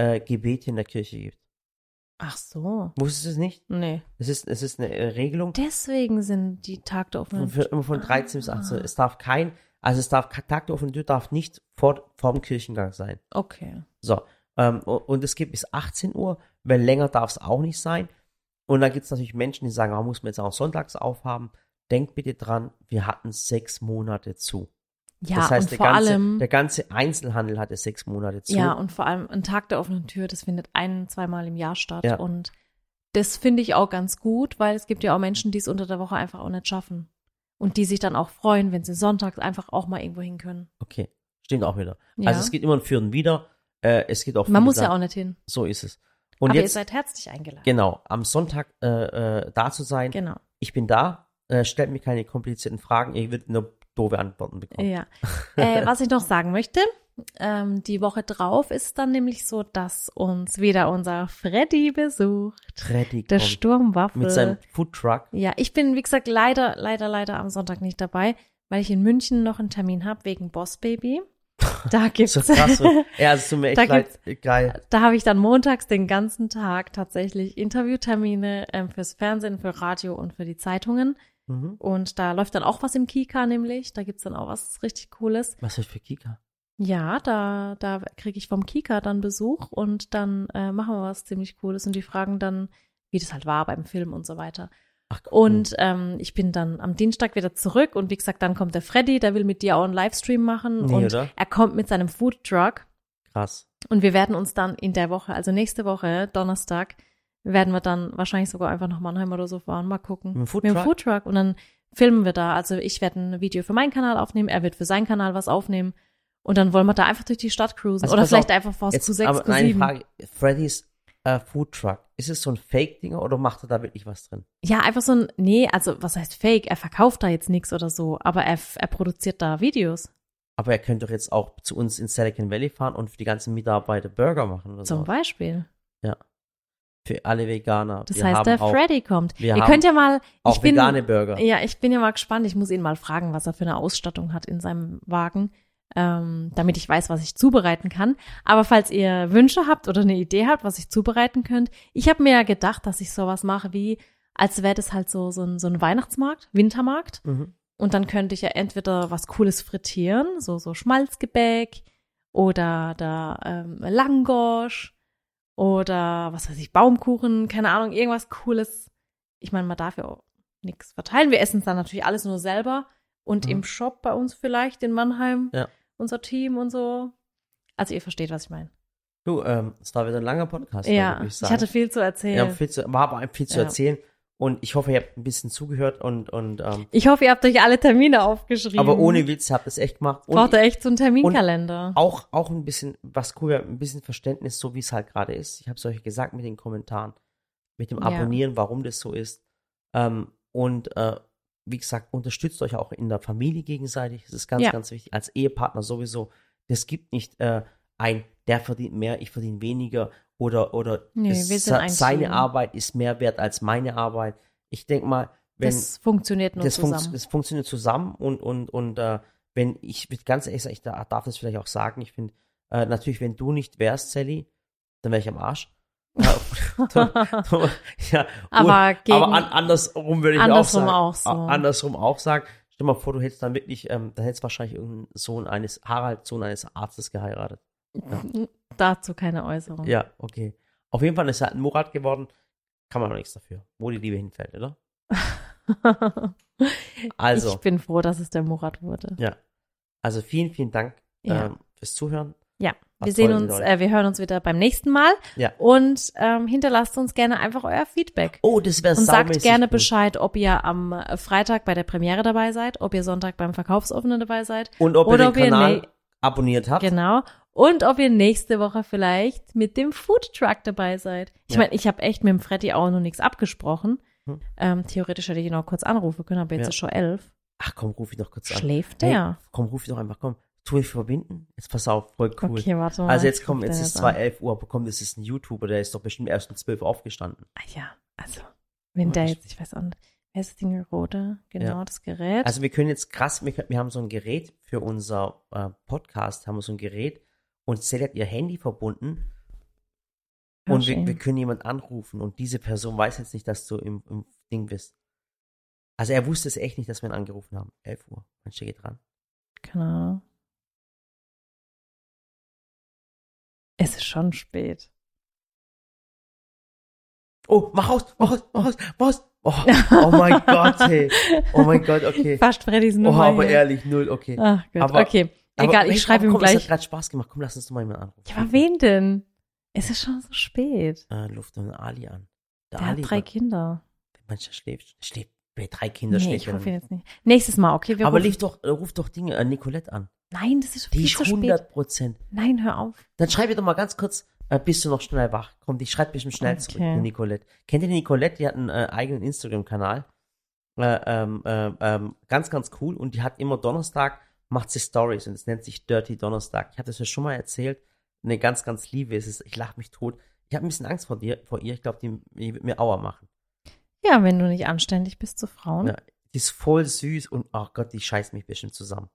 äh, Gebete in der Kirche gibt. Ach so. Wusstest du es nicht? Nee. Es ist, es ist eine äh, Regelung. Deswegen sind die Tag der offenen Von, immer von 13 bis 18 Uhr. Ah. Es darf kein, also es darf, Tag der offenen Tür darf nicht vor, vor dem Kirchengang sein. Okay. So. Ähm, und es geht bis 18 Uhr, weil länger darf es auch nicht sein. Und dann gibt es natürlich Menschen, die sagen, ah, muss man jetzt auch sonntags aufhaben. Denkt bitte dran, wir hatten sechs Monate zu. Ja, das heißt, und der vor ganze, allem, der ganze Einzelhandel hatte sechs Monate zu. ja, und vor allem ein Tag der offenen Tür, das findet ein, zweimal im Jahr statt. Ja. Und das finde ich auch ganz gut, weil es gibt ja auch Menschen, die es unter der Woche einfach auch nicht schaffen. Und die sich dann auch freuen, wenn sie sonntags einfach auch mal irgendwo hin können. Okay, stimmt auch wieder. Ja. Also es geht immer ein Für und Wider. Äh, es geht auch Man muss ja auch nicht hin. So ist es. Und Aber ihr jetzt, seid herzlich eingeladen. genau, am Sonntag äh, äh, da zu sein. Genau. Ich bin da. Äh, stellt mir keine komplizierten Fragen. Ihr werdet nur doofe Antworten bekommen. Ja. Äh, was ich noch sagen möchte, ähm, die Woche drauf ist dann nämlich so, dass uns wieder unser Freddy besucht. Freddy Der Sturmwaffel. mit seinem Foodtruck. Ja, ich bin, wie gesagt, leider, leider, leider am Sonntag nicht dabei, weil ich in München noch einen Termin habe wegen Boss Baby. Da gibt's, So krass. ja, es tut mir echt leid. Geil. da habe ich dann montags den ganzen Tag tatsächlich Interviewtermine ähm, fürs Fernsehen, für Radio und für die Zeitungen. Mhm. Und da läuft dann auch was im Kika nämlich. Da gibt's dann auch was richtig Cooles. Was ist für Kika? Ja, da, da kriege ich vom Kika dann Besuch und dann äh, machen wir was ziemlich Cooles und die fragen dann, wie das halt war beim Film und so weiter. Ach, cool. Und ähm, ich bin dann am Dienstag wieder zurück und wie gesagt, dann kommt der Freddy, der will mit dir auch einen Livestream machen Nee, und oder? er kommt mit seinem Food Truck krass. und wir werden uns dann in der Woche, also nächste Woche, Donnerstag, werden wir dann wahrscheinlich sogar einfach nach Mannheim oder so fahren, mal gucken. Mit dem Mit dem Foodtruck? Foodtruck und dann filmen wir da. Also ich werde ein Video für meinen Kanal aufnehmen, er wird für seinen Kanal was aufnehmen und dann wollen wir da einfach durch die Stadt cruisen. Also oder vielleicht auf, einfach vor Jetzt, Q6, aber eine Q7. Frage. Freddy's äh, Foodtruck. Ist es so ein Fake-Dinger oder macht er da wirklich was drin? Ja, einfach so ein, nee, also was heißt Fake? Er verkauft da jetzt nichts oder so, aber er, er produziert da Videos. Aber er könnte doch jetzt auch zu uns in Silicon Valley fahren und für die ganzen Mitarbeiter Burger machen oder Zum so. Beispiel. Für alle Veganer. Das Wir heißt, der auch, Freddy kommt. Ihr könnt ja mal, auch ich bin, vegane Burger. ja, ich bin ja mal gespannt. Ich muss ihn mal fragen, was er für eine Ausstattung hat in seinem Wagen, ähm, damit ich weiß, was ich zubereiten kann. Aber falls ihr Wünsche habt oder eine Idee habt, was ich zubereiten könnt, ich habe mir ja gedacht, dass ich sowas mache wie, als wäre das halt so, so ein, so ein Weihnachtsmarkt, Wintermarkt. Mhm. Und dann könnte ich ja entweder was Cooles frittieren, so, so Schmalzgebäck oder da ähm, Langosch oder was weiß ich, Baumkuchen, keine Ahnung, irgendwas Cooles. Ich meine, man darf ja auch nichts verteilen. Wir essen es dann natürlich alles nur selber und Mhm. im Shop bei uns vielleicht in Mannheim, Ja. unser Team und so. Also ihr versteht, was ich meine. Du, ähm, es war wieder ein langer Podcast. Ja, ich sagen. hatte viel zu erzählen. ja, viel zu, war aber viel zu Ja. erzählen. Und ich hoffe, ihr habt ein bisschen zugehört und, und ähm, ich hoffe, ihr habt euch alle Termine aufgeschrieben. aber ohne Witz, ihr habt es echt gemacht. Und Braucht ihr echt so einen Terminkalender. auch, auch ein bisschen, was cool ein bisschen Verständnis, so wie es halt gerade ist. Ich habe es euch gesagt mit den Kommentaren, mit dem Ja. Abonnieren, warum das so ist. Ähm, und äh, wie gesagt, unterstützt euch auch in der Familie gegenseitig. Das ist ganz, Ja. ganz wichtig. Als Ehepartner sowieso. Es gibt nicht äh, ein, der verdient mehr, ich verdiene weniger oder, oder Nee, ein seine. Arbeit ist mehr wert als meine Arbeit. Ich denke mal, wenn das funktioniert nur das, funkt, zusammen. das funktioniert zusammen und, und, und äh, wenn ich ganz ehrlich sagen, ich da- darf das vielleicht auch sagen, ich finde, äh, natürlich, wenn du nicht wärst, Sally, dann wäre ich am Arsch. ja, Aber und, gegen- aber an, andersrum würde ich Andersrum auch sagen. auch so. Andersrum auch sagen. Stell dir mal vor, du hättest dann wirklich, ähm, dann hättest du wahrscheinlich irgendeinen Sohn eines, Harald, Sohn eines Arztes geheiratet. Dazu keine Äußerung. Ja, okay. Auf jeden Fall ist er ein Murat geworden. Kann man auch nichts dafür. Wo die Liebe hinfällt, oder? Also. Ich bin froh, dass es der Murat wurde. Ja. Also vielen, vielen Dank Ja. ähm, fürs Zuhören. Ja, War wir sehen uns, äh, wir hören uns wieder beim nächsten Mal. Ja. Und ähm, hinterlasst uns gerne einfach euer Feedback. Oh, das wäre Und sagt gerne gut. Bescheid, ob ihr am Freitag bei der Premiere dabei seid, ob ihr Sonntag beim Verkaufsoffenen dabei seid. Und ob ihr den ihr Kanal ne- abonniert habt. Genau. Und ob ihr nächste Woche vielleicht mit dem Food Truck dabei seid. Ich Ja. meine, ich habe echt mit dem Freddy auch noch nichts abgesprochen. Hm. Ähm, theoretisch hätte ich ihn auch kurz anrufen können, aber jetzt Ja. ist schon elf. Ach komm, ruf ich doch kurz an. Schläft Hey, der? komm, ruf ich doch einfach, komm. Tu mich verbinden. Jetzt pass auf, voll cool. Okay, warte mal. also jetzt ich komm, jetzt ist zwar 11 Uhr, aber komm, das ist ein YouTuber, der ist doch bestimmt erst um 12 Uhr aufgestanden. Ah ja, also, wenn der ich- jetzt, ich weiß auch nicht, wer ist das Ding Rode? Genau, Ja. das Gerät. Also wir können jetzt krass, wir, wir haben so ein Gerät für unser äh, Podcast, haben wir so ein Gerät und Sally hat ihr Handy verbunden Ja, und wir, wir können jemand anrufen und diese Person weiß jetzt nicht, dass du im, im Ding bist. Also er wusste es echt nicht, dass wir ihn angerufen haben. 11 Uhr. Mensch, der geht dran. Keine Ahnung. Es ist schon spät. Oh, mach aus, mach aus, mach aus, mach aus. Oh, oh mein Gott, hey. Oh mein Gott, okay. Fast Freddys Oh, Nummer. aber hier. ehrlich, null, okay. Ach Gott, Aber- okay. Egal, ich schreibe ihm komm, Es gleich. hat gerade Spaß gemacht. Komm, lass uns doch mal jemanden anrufen. Ja, aber wen denn? Es ist schon so spät. Äh, Luft und Ali an. Der Ali, hat drei Kinder. Mensch, der schläft. Der schläft. Bei drei Kinder Nee, schläft ich nicht. jetzt nicht. Nächstes Mal, okay? Wir Aber rufen- lief doch, äh, ruf doch Dinge, äh, Nicolette an. Nein, das ist Die viel ist zu spät. 100 Prozent. Nein, hör auf. Dann schreib ihr doch mal ganz kurz, äh, bist du noch schnell wach? Komm, die schreibt bestimmt schnell zurück, Okay. die Nicolette. Kennt ihr die Nicolette? Die hat einen äh, eigenen Instagram-Kanal. Äh, ähm, äh, ähm, ganz, ganz cool. Und die hat immer Donnerstag, macht sie Stories und es nennt sich Dirty Donnerstag. Ich habe das ja schon mal erzählt. Eine ganz, ganz liebe ist es. Ich lache mich tot. Ich habe ein bisschen Angst vor dir, vor ihr. Ich glaube, die, die wird mir Aua machen. Ja, wenn du nicht anständig bist zu Frauen. Ja, die ist voll süß und, ach Gott, die scheißt mich bestimmt zusammen.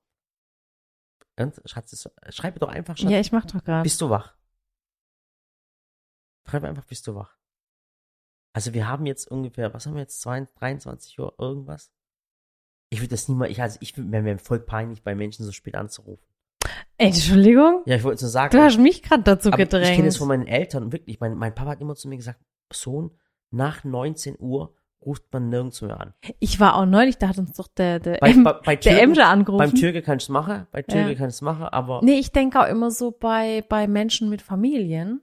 Und, Schatz, das- schreib ihr doch einfach, Schatz. Ja, ich mach doch gerade. Bist du wach? Schreib einfach, bist du wach? Also wir haben jetzt ungefähr, was haben wir jetzt, 22, 23 Uhr irgendwas? Ich würde das niemals, ich, also ich würde mir voll peinlich, bei Menschen so spät anzurufen. Entschuldigung? Ja, ich wollte nur sagen, Du hast mich gerade dazu aber ich kenne gedrängt. es von meinen Eltern, wirklich, mein, mein Papa hat immer zu mir gesagt, Sohn, nach 19 Uhr ruft man nirgendwo mehr an. Ich war auch neulich, da hat uns doch der, der, Bei, bei, bei der Türken, Emre angerufen. beim Türke kann ich es machen, bei Türke Ja. kann ich es machen, aber Nee, ich denke auch immer so bei, bei Menschen mit Familien.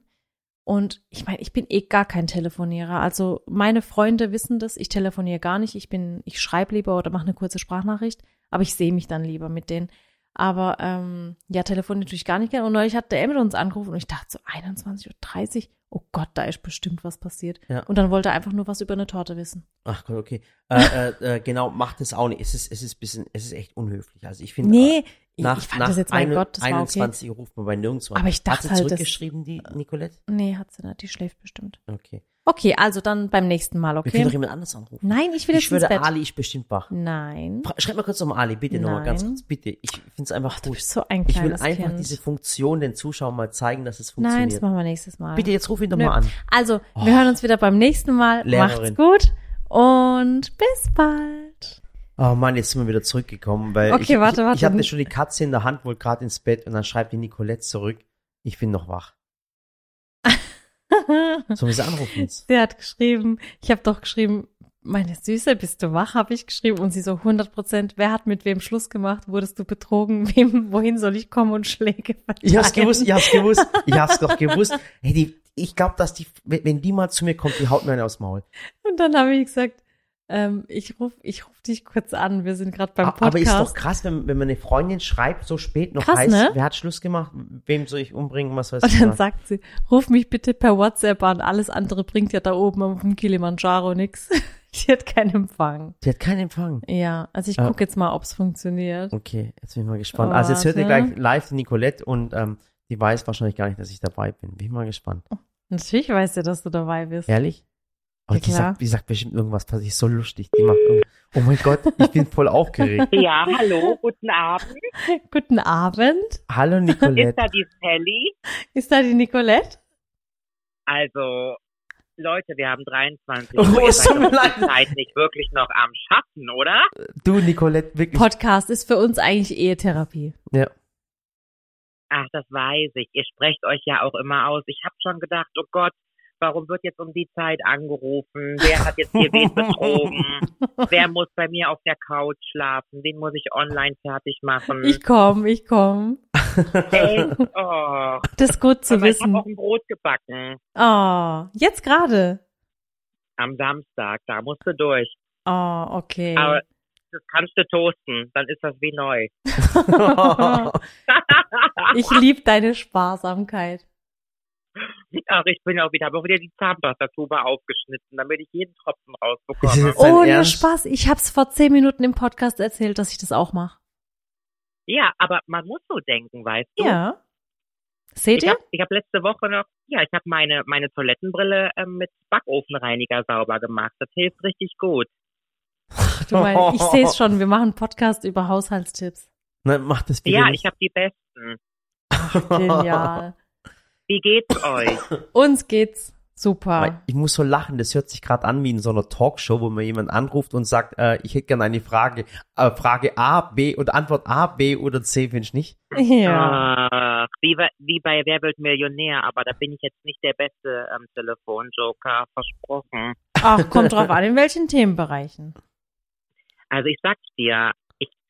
Und ich meine, ich bin eh gar kein Telefonierer. Also meine Freunde wissen das, ich telefoniere gar nicht. Ich bin, ich schreibe lieber oder mache eine kurze Sprachnachricht, aber ich sehe mich dann lieber mit denen. Aber ähm, ja, telefoniere natürlich gar nicht gerne. Und neulich hat der Emil uns angerufen und ich dachte so 21.30 Uhr, oh Gott, da ist bestimmt was passiert. Ja. Und dann wollte er einfach nur was über eine Torte wissen. Ach Gott, okay. Äh, äh, äh, genau, macht es auch nicht. Es ist, es ist bisschen, es ist echt unhöflich. Also ich finde, Nee, ich- nach, ich fand nach das jetzt, mein eine- Gott, das war okay. 21 Uhr ruft man bei nirgendwo an. Aber ich dachte Hat sie halt, zurückgeschrieben, die Nicolette? Nee, hat sie nicht, die schläft bestimmt. Okay. Okay, also dann beim nächsten Mal, Wir können doch okay? jemand anders anrufen. Nein, ich will ich jetzt ins schwöre, Bett. Ali ist bestimmt wach. Nein. Schreib mal kurz nochmal Ali, bitte nochmal ganz kurz, bitte. Ich finde es einfach Du gut. bist so ein Ich will einfach kind. diese Funktion den Zuschauern mal zeigen, dass es Nein, das funktioniert. machen wir nächstes Mal. bitte, jetzt ruf ihn doch Nö. mal an. Also, Oh. wir hören uns wieder beim nächsten Mal. Lehrerin. Macht's gut und bis bald. Oh Mann, jetzt sind wir wieder zurückgekommen, weil Okay, ich, warte, warte. ich hatte schon die Katze in der Hand, wohl gerade ins Bett und dann schreibt die Nicolette zurück, ich bin noch wach. Sollen wir sie anrufen jetzt? Sie hat geschrieben, ich habe doch geschrieben, meine Süße, bist du wach, habe ich geschrieben. Und sie so 100 Prozent, wer hat mit wem Schluss gemacht? Wurdest du betrogen? Wem, wohin soll ich kommen und Schläge verteilen? Ich hab's gewusst, ich hab's gewusst, ich hab's doch gewusst. Hey, die, ich glaube, dass die, wenn wenn die mal zu mir kommt, die haut mir eine aufs Maul. Und dann habe ich gesagt, ähm, ich ruf, ich ruf dich kurz an. Wir sind gerade beim Podcast. Aber ist doch krass, wenn, wenn man eine Freundin schreibt, so spät noch Krass, heißt, ne? wer hat Schluss gemacht, wem soll ich umbringen, was weiß Und ich. dann was. sagt sie, ruf mich bitte per WhatsApp an. Alles andere bringt ja da oben auf dem Kilimanjaro nix. Die hat keinen Empfang. Die hat keinen Empfang. Ja, also ich Ah. gucke jetzt mal, ob's funktioniert. Okay, jetzt bin ich mal gespannt. Oh, also jetzt hört ihr gleich live Nicolette und ähm, die weiß wahrscheinlich gar nicht, dass ich dabei bin. Bin ich mal gespannt. Natürlich weiß sie, dass du dabei bist. Ehrlich? Aber Ja, die, sagt, die sagt bestimmt irgendwas, was ist so lustig. Die macht Oh mein Gott, ich bin voll aufgeregt. Ja, hallo, guten Abend. Guten Abend. Hallo Ist Nicolette. da die Sally? Ist da die Nicolette? Also, Leute, wir haben 23 Oh, Uhr. Tut mir leid. die Zeit nicht wirklich noch am Schaffen, oder? Du Nicolette, wirklich. Podcast ist für uns eigentlich Ehetherapie. Ja. Ach, das weiß ich. Ihr sprecht euch ja auch immer aus. Ich habe schon gedacht, oh Gott, warum wird jetzt um die Zeit angerufen? Wer hat jetzt hier wen betrogen? Wer muss bei mir auf der Couch schlafen? Den muss ich online fertig machen. Ich komm, ich komm. Echt? Oh. Das ist gut zu Aber ich habe wissen. auch ein Brot gebacken. Oh, jetzt gerade. Am Samstag. Da musst du durch. Oh, okay. Aber das kannst du toasten. Dann ist das wie neu. ich lieb deine Sparsamkeit. Ach, ich bin auch wieder, habe auch wieder die Zahnpastatube aufgeschnitten, damit ich jeden Tropfen rausbekomme. Ohne Ernst? Spaß. Ich hab's vor zehn Minuten im Podcast erzählt, dass ich das auch mache. Ja, aber man muss so denken, weißt du? Ja. Seht Ich ihr? habe ich hab letzte Woche noch, ja, ich habe meine, meine Toilettenbrille ähm, mit Backofenreiniger sauber gemacht. Das hilft richtig gut. Du mein, ich sehe es schon. Wir machen einen Podcast über Haushaltstipps. Na, mach das bitte Ja, nicht. ich habe die besten. Genial. Wie geht's euch? Uns geht's super. Ich muss so lachen, das hört sich gerade an wie in so einer Talkshow, wo mir jemand anruft und sagt, äh, ich hätte gerne eine Frage. Äh, Frage A, B und Antwort A, B oder C, finde ich nicht. Ja. Ach, wie, bei- wie bei Wer wird Millionär, aber da bin ich jetzt nicht der beste ähm, Telefonjoker, versprochen. Ach, kommt drauf an, in welchen Themenbereichen. Also ich sag's dir,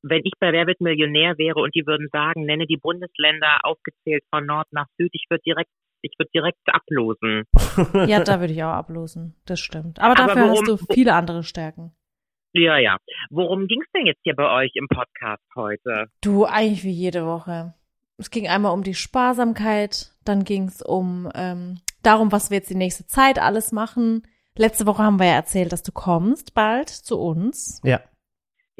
wenn ich bei Wer wird Millionär wäre und die würden sagen, nenne die Bundesländer aufgezählt von Nord nach Süd, ich würde direkt, ich würde direkt ablosen. Ja, da würde ich auch ablosen. Das stimmt. Aber Aber dafür hast du viele andere Stärken. Ja, ja. Worum ging's denn jetzt hier bei euch im Podcast heute? Du, eigentlich wie jede Woche. Es ging einmal um die Sparsamkeit, dann ging es um ähm, darum, was wir jetzt die nächste Zeit alles machen. Letzte Woche haben wir ja erzählt, dass du kommst bald zu uns. Ja.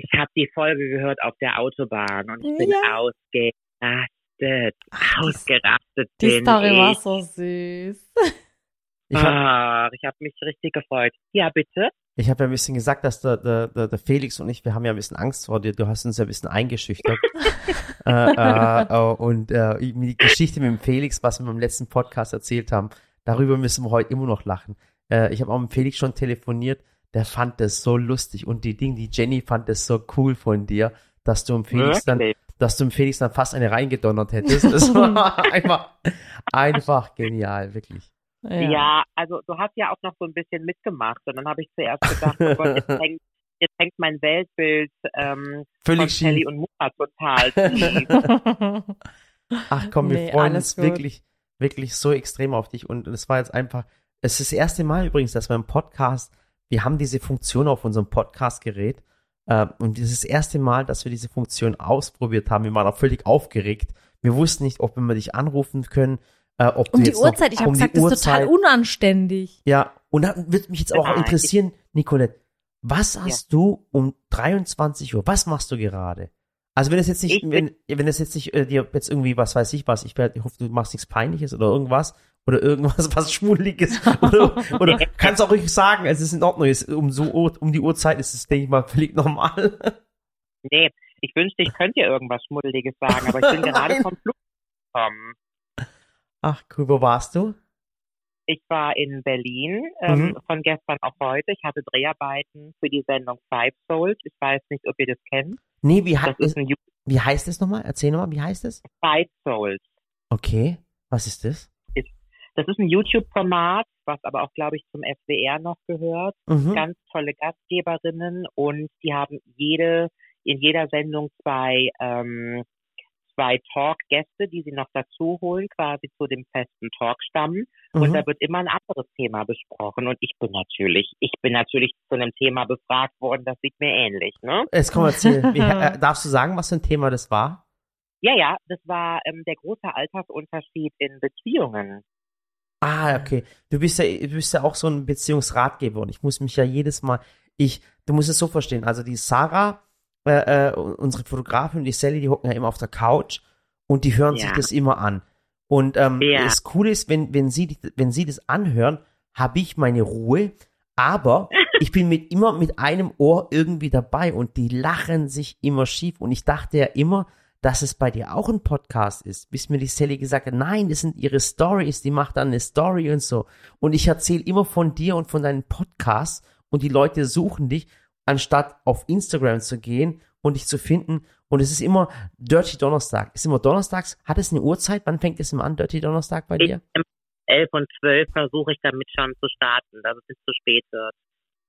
Ich habe die Folge gehört auf der Autobahn und ich bin Ja. ausgerastet. Ach, die- ausgerastet Die bin Story war ich. so süß. Ich habe Ah, ich habe mich richtig gefreut. Ja, bitte. ich hab ja ein bisschen gesagt, dass der, der, der, Felix und ich, wir haben ja ein bisschen Angst vor dir. Du hast uns ja ein bisschen eingeschüchtert. äh, äh, äh, und äh, die Geschichte mit dem Felix, was wir im letzten Podcast erzählt haben, darüber müssen wir heute immer noch lachen. Äh, ich habe auch mit Felix schon telefoniert. Der fand das so lustig und die Ding, die Jenny fand das so cool von dir, dass du dem Felix dann dass du dem Felix dann fast eine reingedonnert hättest. Das war einfach, einfach genial, wirklich. Ja. also du hast ja auch noch so ein bisschen mitgemacht und dann habe ich zuerst gedacht, oh Gott, jetzt hängt, jetzt hängt mein Weltbild ähm, von Völlig Kelly schief. und Mutter total schief. Ach komm, wir Nee, freuen uns gut. wirklich, wirklich so extrem auf dich. Und es war jetzt einfach, es ist das erste Mal übrigens, dass wir im Podcast, wir haben diese Funktion auf unserem Podcast-Gerät. Äh, und das ist das erste Mal, dass wir diese Funktion ausprobiert haben. Wir waren auch völlig aufgeregt. Wir wussten nicht, ob wir dich anrufen können, äh, ob du Um die jetzt noch- Uhrzeit, ich habe um gesagt, das ist total Uhrzeit- unanständig. Ja, und dann wird mich jetzt auch Nein, interessieren, Nicolette, was hast du um 23 Uhr, was machst du gerade? Also wenn es jetzt nicht, Ich wenn, wenn es jetzt nicht äh, dir jetzt irgendwie, was weiß ich was, ich hoffe, du machst nichts Peinliches oder irgendwas oder irgendwas, was Schmuddeliges oder, oder kannst auch ruhig sagen, es ist in Ordnung, es, um so um die Uhrzeit ist es, denke ich mal, völlig normal. Nee, ich wünschte, ich könnte dir irgendwas Schmuddeliges sagen, aber ich bin gerade vom Flug gekommen. Ach cool, wo warst du? Ich war in Berlin, ähm, Mhm. von gestern auf heute. Ich hatte Dreharbeiten für die Sendung Five Souls. Ich weiß nicht, ob ihr das kennt. Nee, wie, Das Ju- wie heißt es nochmal? Erzähl nochmal, wie heißt es? Five Souls. Okay, was ist das? Das ist ein YouTube-Format, was aber auch, glaube ich, zum SWR noch gehört. Mhm. Ganz tolle Gastgeberinnen und die haben jede, in jeder Sendung zwei, ähm, zwei Talk-Gäste, die sie noch dazu holen, quasi zu dem festen Talkstamm. Und Mhm. da wird immer ein anderes Thema besprochen. Und ich bin natürlich, ich bin natürlich zu einem Thema befragt worden, das sieht mir ähnlich, ne? Jetzt komm, erzähl. Wie, äh, darfst du sagen, was für ein Thema das war? Ja, ja, das war ähm, der große Altersunterschied in Beziehungen. Ah, okay. Du bist ja, du bist ja auch so ein Beziehungsratgeber und ich muss mich ja jedes Mal, ich, du musst es so verstehen, also die Sarah, äh, äh, unsere Fotografin und die Sally, die hocken ja immer auf der Couch und die hören sich Ja. das immer an. Und ähm, Ja. das Coole ist, wenn, wenn, sie, wenn sie das anhören, habe ich meine Ruhe, aber ich bin mit immer mit einem Ohr irgendwie dabei und die lachen sich immer schief. Und ich dachte ja immer, dass es bei dir auch ein Podcast ist, bis mir die Sally gesagt hat, nein, das sind ihre Stories, die macht dann eine Story und so. Und ich erzähle immer von dir und von deinen Podcasts und die Leute suchen dich, anstatt auf Instagram zu gehen und dich zu finden. Und es ist immer Dirty Donnerstag. Ist immer donnerstags. Hat es eine Uhrzeit? Wann fängt es immer an, Dirty Donnerstag bei Ich, dir? um 11 und 12 versuche ich damit schon zu starten, dass es nicht zu spät wird.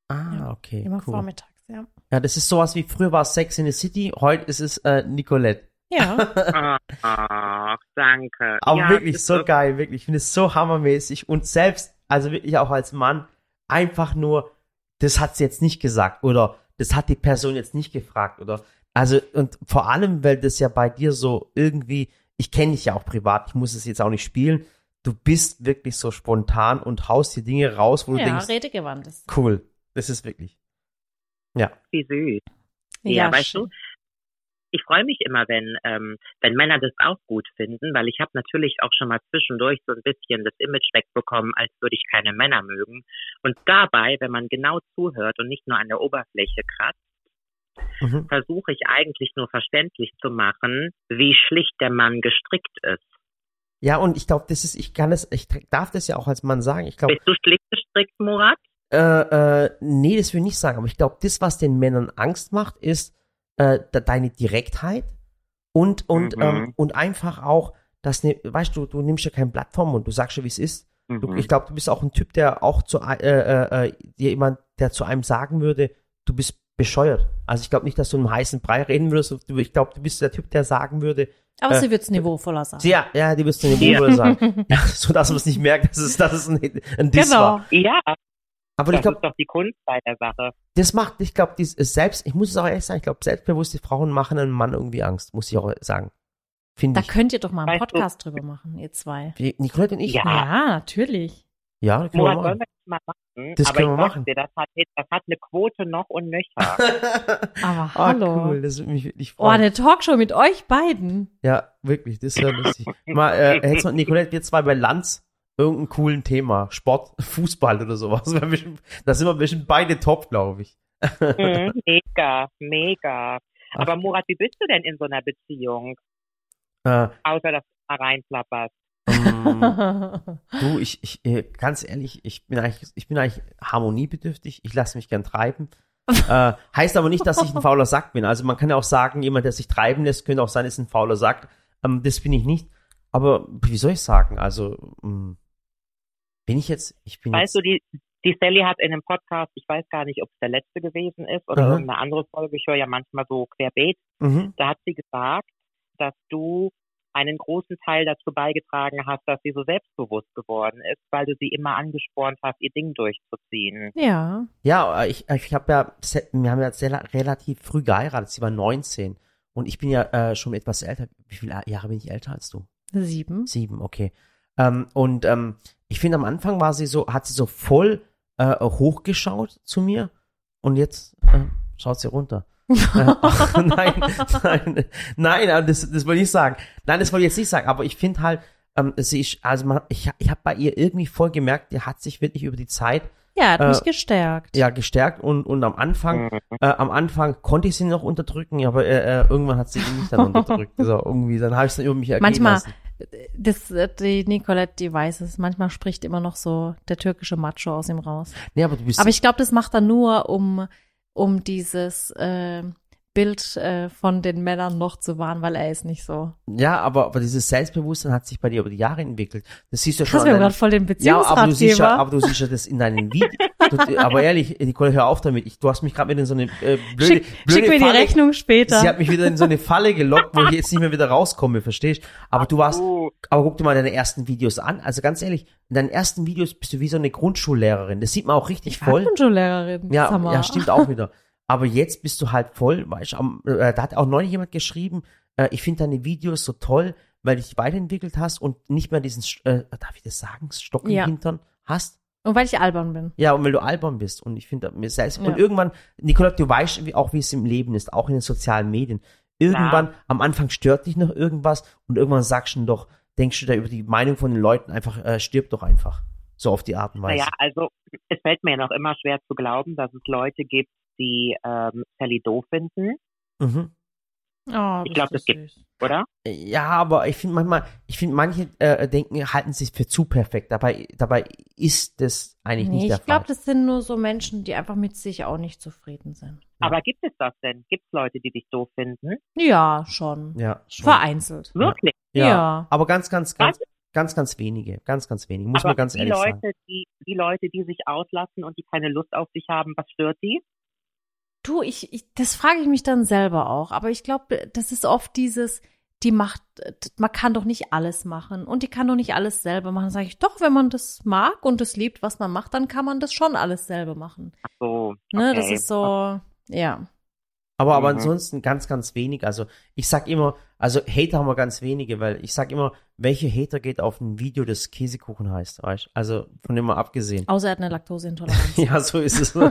Ah, okay, Immer cool. vormittags, ja. Ja, das ist sowas wie früher war es Sex in the City, heute ist es äh, Nicolette. Ja. Ach, danke. Aber Ja, wirklich so geil, wirklich. Ich finde es so hammermäßig und selbst, also wirklich auch als Mann, einfach nur, das hat sie jetzt nicht gesagt oder das hat die Person jetzt nicht gefragt oder, also und vor allem, weil das ja bei dir so irgendwie, ich kenne dich ja auch privat, ich muss es jetzt auch nicht spielen, du bist wirklich so spontan und haust die Dinge raus, wo du ja, denkst, redegewandt ist. cool, das ist wirklich. Ja. Wie süß. Ja, weißt schön. du, ich freue mich immer, wenn, ähm, wenn Männer das auch gut finden, weil ich habe natürlich auch schon mal zwischendurch so ein bisschen das Image wegbekommen, als würde ich keine Männer mögen. Und dabei, wenn man genau zuhört und nicht nur an der Oberfläche kratzt, Mhm. versuche ich eigentlich nur verständlich zu machen, wie schlicht der Mann gestrickt ist. Ja, und ich glaube, das ist, ich kann es, ich darf das ja auch als Mann sagen, ich glaube, Bist du schlicht gestrickt, Murat? Äh, äh, nee, das will ich nicht sagen, aber ich glaube, das, was den Männern Angst macht, ist äh, de deine Direktheit und, und, Mhm. ähm, und einfach auch dass ne, weißt du, du nimmst ja kein Blatt vom Mund, du sagst ja, wie es ist. Du, Mhm. ich glaube, du bist auch ein Typ, der auch zu äh, äh, äh, dir jemand, der zu einem sagen würde, du bist bescheuert. Also ich glaube nicht, dass du im heißen Brei reden würdest. Du, ich glaube, du bist der Typ, der sagen würde, Aber Äh, sie wird's niveauvoller sagen. ja, ja, die wirst du in Ja. Ruhe sagen. Ja, so dass man es nicht merkt, dass es, dass es ein, ein Diss Genau. war. Ja, Aber das ich glaube, ist doch die Kunst bei der Sache. das macht, ich glaube, selbst, ich muss es auch ehrlich sagen, ich glaube, selbstbewusste Frauen machen einem Mann irgendwie Angst, muss ich auch sagen. Finde Da ich. könnt ihr doch mal einen Weißt du- Podcast drüber machen, ihr zwei. Wie, Nicolette und ich? Ja. Ja, natürlich. Ja, das können wir Murat, machen. wir das mal machen? Das Aber können wir machen. Dir, das, hat, das hat eine Quote noch und nöcher. Aber Ah, hallo. cool, das würde mich wirklich Oh, freuen. eine Talkshow mit euch beiden. Ja, wirklich, das wäre lustig. Mal, äh, du, Nicolette, wir zwei bei Lanz irgendein coolen Thema, Sport, Fußball oder sowas. Da sind wir bestimmt beide top, glaube ich. Mhm, mega, mega. Ach. Aber Murat, wie bist du denn in so einer Beziehung? Äh, Außer, dass du mal reinplapperst. ähm, du, ich, ich, äh, ganz ehrlich, ich bin eigentlich, ich bin eigentlich harmoniebedürftig. Ich lasse mich gern treiben. äh, heißt aber nicht, dass ich ein fauler Sack bin. Also man kann ja auch sagen, jemand, der sich treiben lässt, könnte auch sein, ist ein fauler Sack. Ähm, das bin ich nicht. Aber wie soll ich sagen? Also ähm, bin ich jetzt, ich bin Weißt jetzt, du, die, die Sally hat in einem Podcast, ich weiß gar nicht, ob es der letzte gewesen ist oder Mhm. irgendeine andere Folge, ich höre ja manchmal so querbeet, mhm. da hat sie gesagt, dass du einen großen Teil dazu beigetragen hast, dass sie so selbstbewusst geworden ist, weil du sie immer angespornt hast, ihr Ding durchzuziehen. ja. Ja, ich, ich habe ja, wir haben ja sehr, relativ früh geheiratet. Sie war 19 und ich bin ja äh, schon etwas älter. Wie viele Jahre bin ich älter als du? Sieben. Sieben, okay. Ähm, und ähm, ich finde, am Anfang war sie so, hat sie so voll äh, hochgeschaut zu mir und jetzt äh, schaut sie runter. äh, nein, nein, nein, das, das wollte ich nicht sagen. Nein, das wollte ich jetzt nicht sagen, aber ich finde halt, ähm, sie ist, also man, ich, ich habe bei ihr irgendwie voll gemerkt, die hat sich wirklich über die Zeit Ja, hat Äh, mich gestärkt. ja gestärkt und, und am Anfang, äh, am Anfang konnte ich sie noch unterdrücken, aber äh, äh, irgendwann hat sie mich dann unterdrückt. So, irgendwie, dann habe ich es dann über mich ergehen Manchmal, lassen. Das, äh, die Nicolette, die weiß es, manchmal spricht immer noch so der türkische Macho aus ihm raus. Nee, aber du bist Aber ich glaube, das macht er nur, um, um dieses äh, Bild äh, von den Männern noch zu wahren, weil er ist nicht so. Ja, aber, aber dieses Selbstbewusstsein hat sich bei dir über die Jahre entwickelt. Das siehst du ja schon haben deinen, gerade voll den Ja, aber du siehst ja, Beziehungsratgeber. aber du siehst ja das in deinen Videos. Aber ehrlich, Nicole, hör auf damit. Ich, du hast mich gerade wieder in so eine äh, blöde, schick, blöde schick mir die Falle. Rechnung später. Sie hat mich wieder in so eine Falle gelockt, wo ich jetzt nicht mehr wieder rauskomme, verstehst? Aber du warst, aber guck dir mal deine ersten Videos an. Also ganz ehrlich, in deinen ersten Videos bist du wie so eine Grundschullehrerin. Das sieht man auch richtig ich war voll. Grundschullehrerin. Ja, mal. ja, stimmt auch wieder. Aber jetzt bist du halt voll, weißt du, am- äh, da hat auch neulich jemand geschrieben, äh, ich finde deine Videos so toll, weil du dich weiterentwickelt hast und nicht mehr diesen, äh, darf ich das sagen, Stock im Ja. Hintern hast. Und weil ich albern bin. Ja, und weil du albern bist. Und ich finde, mir selbst, Ja. und irgendwann, Nicolette, du weißt wie, auch, wie es im Leben ist, auch in den sozialen Medien. Irgendwann, am Anfang stört dich noch irgendwas und irgendwann sagst du doch, denkst du da über die Meinung von den Leuten einfach, äh, stirb doch einfach. So auf die Art und Weise. naja, also es fällt mir noch immer schwer zu glauben, dass es Leute gibt, die ähm, Sally doof finden, Mhm. Oh, Ich glaub, das das gibt- oder? Ja, aber ich finde manchmal, ich finde manche äh, denken, halten sich für zu perfekt. Dabei, dabei ist das eigentlich Nee, nicht der ich glaube, Fall. das sind nur so Menschen, die einfach mit sich auch nicht zufrieden sind. Ja. Aber gibt es das denn? Gibt es Leute, die dich doof finden? Ja, schon. Ja, schon. Vereinzelt. Wirklich? ja. Ja. Aber ganz, ganz, ganz, ganz, ganz wenige, ganz, ganz wenige. Muss Aber man ganz die ehrlich Leute, sagen. die, die Leute, die sich auslassen und die keine Lust auf dich haben, was stört die? Du, ich, ich das frage ich mich dann selber auch. Aber ich glaube, das ist oft dieses, die macht, man kann doch nicht alles machen und die kann doch nicht alles selber machen. Sage ich, doch, wenn man das mag und es liebt, was man macht, dann kann man das schon alles selber machen. Ach so. Ne, okay. das ist so, ja. Aber, aber Mhm. ansonsten ganz, ganz wenig. Also ich sag immer, also Hater haben wir ganz wenige, weil ich sag immer, welche Hater geht auf ein Video, das Käsekuchen heißt, weißt Also von dem mal abgesehen. Außer er hat eine Laktoseintoleranz. Ja, so ist es.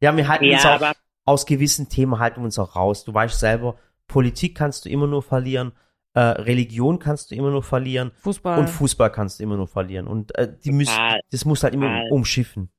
ja, wir halten uns Ja, auch aber aus gewissen Themen halten wir uns auch raus. Du weißt selber, Politik kannst du immer nur verlieren, äh, Religion kannst du immer nur verlieren Fußball. und Fußball kannst du immer nur verlieren. Und äh, die müssen, das muss halt immer total. umschiffen.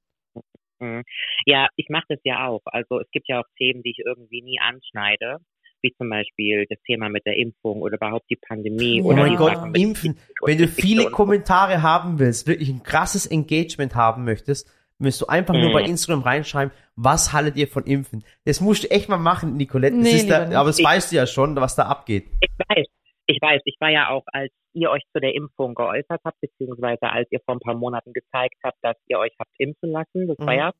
Mhm. Ja, ich mache das ja auch. Also es gibt ja auch Themen, die ich irgendwie nie anschneide, wie zum Beispiel das Thema mit der Impfung oder überhaupt die Pandemie. Oh Oh oder mein die Gott, impfen. Wenn du viele. Kommentare haben willst, wirklich ein krasses Engagement haben möchtest, müsst du einfach nur Mhm. bei Instagram reinschreiben, was haltet ihr von Impfen? Das musst du echt mal machen, Nicolette. Das Nee, ist da, aber das weißt du ja schon, was da abgeht. Ich weiß, Ich weiß, ich war ja auch, als ihr euch zu der Impfung geäußert habt, beziehungsweise als ihr vor ein paar Monaten gezeigt habt, dass ihr euch habt impfen lassen, das war Mhm. ja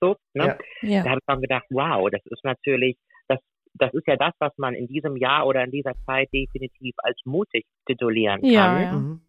so, ne? Ja. Ja. Da habe ich schon gedacht, wow, das ist natürlich, das, das ist ja das, was man in diesem Jahr oder in dieser Zeit definitiv als mutig titulieren kann. Ja, ja. Mhm.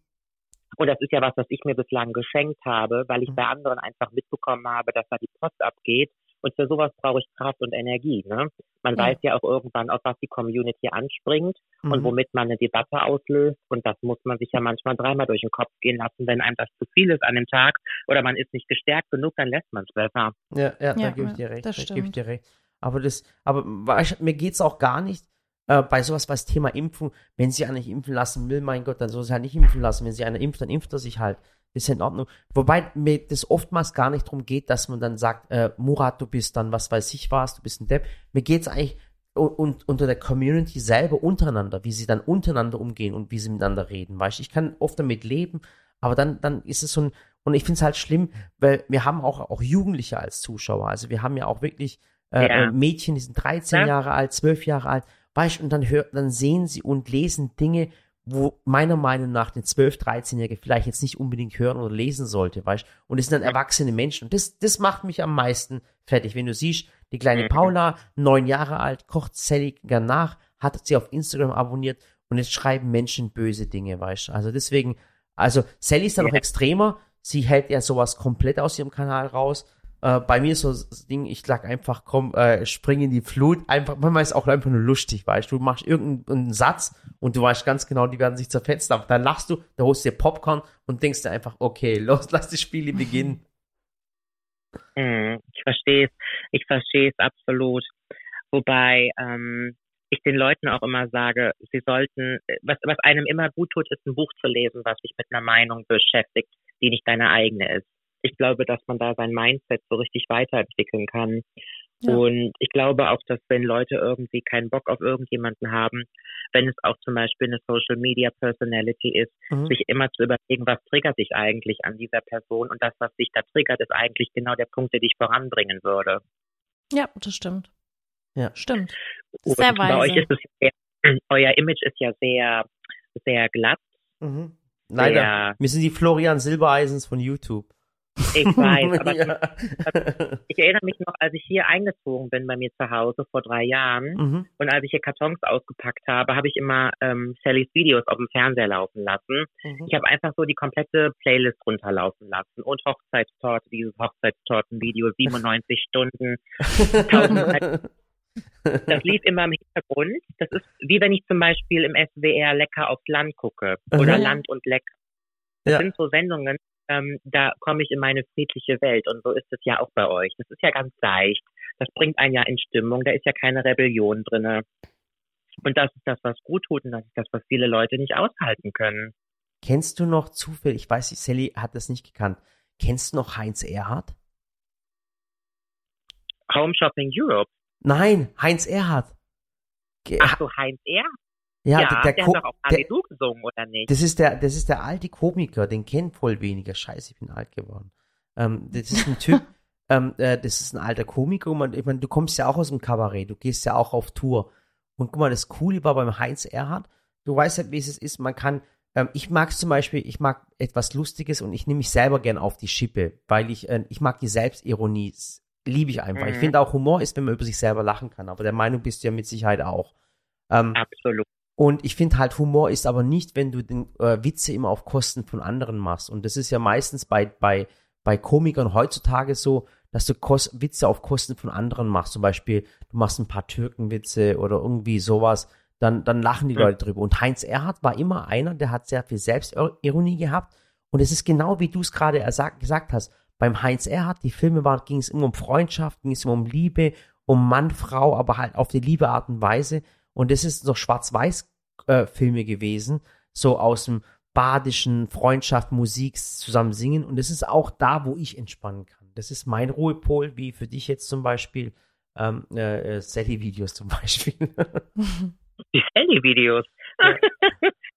Und das ist ja was, was ich mir bislang geschenkt habe, weil ich Mhm. bei anderen einfach mitbekommen habe, dass da die Post abgeht. Und für sowas brauche ich Kraft und Energie. Ne? Man Ja. weiß ja auch irgendwann, auf was die Community anspringt und Mhm. womit man eine Debatte auslöst. Und das muss man sich ja manchmal dreimal durch den Kopf gehen lassen, wenn einem das zu viel ist an dem Tag oder man ist nicht gestärkt genug, dann lässt man es besser. Ja, ja, da Ja, gebe ich dir recht. das da gebe ich dir recht. Aber das, aber mir geht's auch gar nicht äh, bei sowas, was Thema Impfung, wenn sie einer nicht impfen lassen will, mein Gott, dann soll sie halt nicht impfen lassen. Wenn sie einer impft, dann impft er sich halt. Das ist ja in Ordnung. Wobei mir das oftmals gar nicht darum geht, dass man dann sagt, äh, Murat, du bist dann was weiß ich was, du bist ein Depp. Mir geht's eigentlich u- und unter der Community selber untereinander, wie sie dann untereinander umgehen und wie sie miteinander reden. Weißt du, ich kann oft damit leben, aber dann, dann ist es so ein, und ich finde es halt schlimm, weil wir haben auch, auch Jugendliche als Zuschauer. Also wir haben ja auch wirklich äh, Ja. äh, Mädchen, die sind 13 Ja. Jahre alt, 12 Jahre alt, weißt du, und dann, hör, dann sehen sie und lesen Dinge, wo meiner Meinung nach den 12-, 13-Jährige vielleicht jetzt nicht unbedingt hören oder lesen sollte, weißt du? Und es sind dann erwachsene Menschen. Und das, das macht mich am meisten fertig. Wenn du siehst, die kleine Mhm. Paula, neun Jahre alt, kocht Sally gern nach, hat sie auf Instagram abonniert und jetzt schreiben Menschen böse Dinge, weißt du? Also deswegen, also Sally ist da noch Ja. extremer. Sie hält ja sowas komplett aus ihrem Kanal raus. Äh, bei mir ist so das Ding, ich sag einfach, komm, äh, spring in die Flut. Einfach, manchmal ist es auch einfach nur lustig, weißt du. Du machst irgendeinen Satz und du weißt ganz genau, die werden sich zerfetzen. Aber dann lachst du, da holst du dir Popcorn und denkst dir einfach, okay, los, lass das Spiel beginnen. Hm, ich verstehe es. Ich verstehe es absolut. Wobei ähm, ich den Leuten auch immer sage, sie sollten, was, was einem immer gut tut, ist ein Buch zu lesen, was sich mit einer Meinung beschäftigt, die nicht deine eigene ist. Ich glaube, dass man da sein Mindset so richtig weiterentwickeln kann. Ja. Und ich glaube auch, dass wenn Leute irgendwie keinen Bock auf irgendjemanden haben, wenn es auch zum Beispiel eine Social Media Personality ist, Mhm. sich immer zu überlegen, was triggert dich eigentlich an dieser Person und das, was dich da triggert, ist eigentlich genau der Punkt, der dich voranbringen würde. Ja, das stimmt. Ja. Stimmt. Sehr bei euch weise. ist es sehr, euer Image ist ja sehr, sehr glatt. Mhm. Leider. Sehr, Wir sind die Florian Silbereisens von YouTube. Ich weiß, aber ja. ich erinnere mich noch, als ich hier eingezogen bin bei mir zu Hause vor drei Jahren mhm. und als ich hier Kartons ausgepackt habe, habe ich immer ähm, Sallys Videos auf dem Fernseher laufen lassen. Mhm. Ich habe einfach so die komplette Playlist runterlaufen lassen und Hochzeitstorte, dieses Hochzeitstortenvideo, 97 Stunden. Das lief immer im Hintergrund. Das ist wie wenn ich zum Beispiel im SWR lecker aufs Land gucke oder Mhm. Land und lecker. Das Ja. sind so Sendungen, ähm, da komme ich in meine friedliche Welt und so ist es ja auch bei euch. Das ist ja ganz leicht. Das bringt einen ja in Stimmung. Da ist ja keine Rebellion drinne. Und das ist das, was gut tut und das ist das, was viele Leute nicht aushalten können. Kennst du noch zufällig, ich weiß nicht, Sally hat das nicht gekannt, kennst du noch Heinz Erhardt? Home Shopping Europe. Nein, Heinz Erhardt. Ach so, Heinz R. ja, Ja, der, der, der, hat doch auch Haridu gesungen, oder nicht? das ist der, das ist der alte Komiker, den kennt voll weniger. Scheiße, ich bin alt geworden. Ähm, das ist ein Typ, ähm, äh, das ist ein alter Komiker. Und ich meine, du kommst ja auch aus dem Kabarett, du gehst ja auch auf Tour. Und guck mal, das Coole war beim Heinz Erhardt, du weißt ja, wie es ist, man kann, ähm, ich mag zum Beispiel, ich mag etwas Lustiges und ich nehme mich selber gern auf die Schippe, weil ich, äh, ich mag die Selbstironie, liebe ich einfach. Ich Mhm. finde auch Humor ist, wenn man über sich selber lachen kann, aber der Meinung bist du ja mit Sicherheit auch. Ähm, Absolut. Und ich finde halt, Humor ist aber nicht, wenn du den äh, Witze immer auf Kosten von anderen machst. Und das ist ja meistens bei, bei, bei Komikern heutzutage so, dass du Kos Witze auf Kosten von anderen machst. Zum Beispiel, du machst ein paar Türkenwitze oder irgendwie sowas, dann, dann lachen die Mhm. Leute drüber. Und Heinz Erhardt war immer einer, der hat sehr viel Selbstironie gehabt. Und es ist genau wie du es gerade gesagt hast. Beim Heinz Erhardt, die Filme waren, ging es immer um Freundschaft, ging es immer um Liebe, um Mann, Frau, aber halt auf die liebe Art und Weise. Und das ist so Schwarz-Weiß-Filme gewesen, so aus dem badischen Freundschaft, Musik zusammen singen. Und das ist auch da, wo ich entspannen kann. Das ist mein Ruhepol, wie für dich jetzt zum Beispiel ähm, äh, äh, Sally-Videos zum Beispiel. Die Sally-Videos. Ja.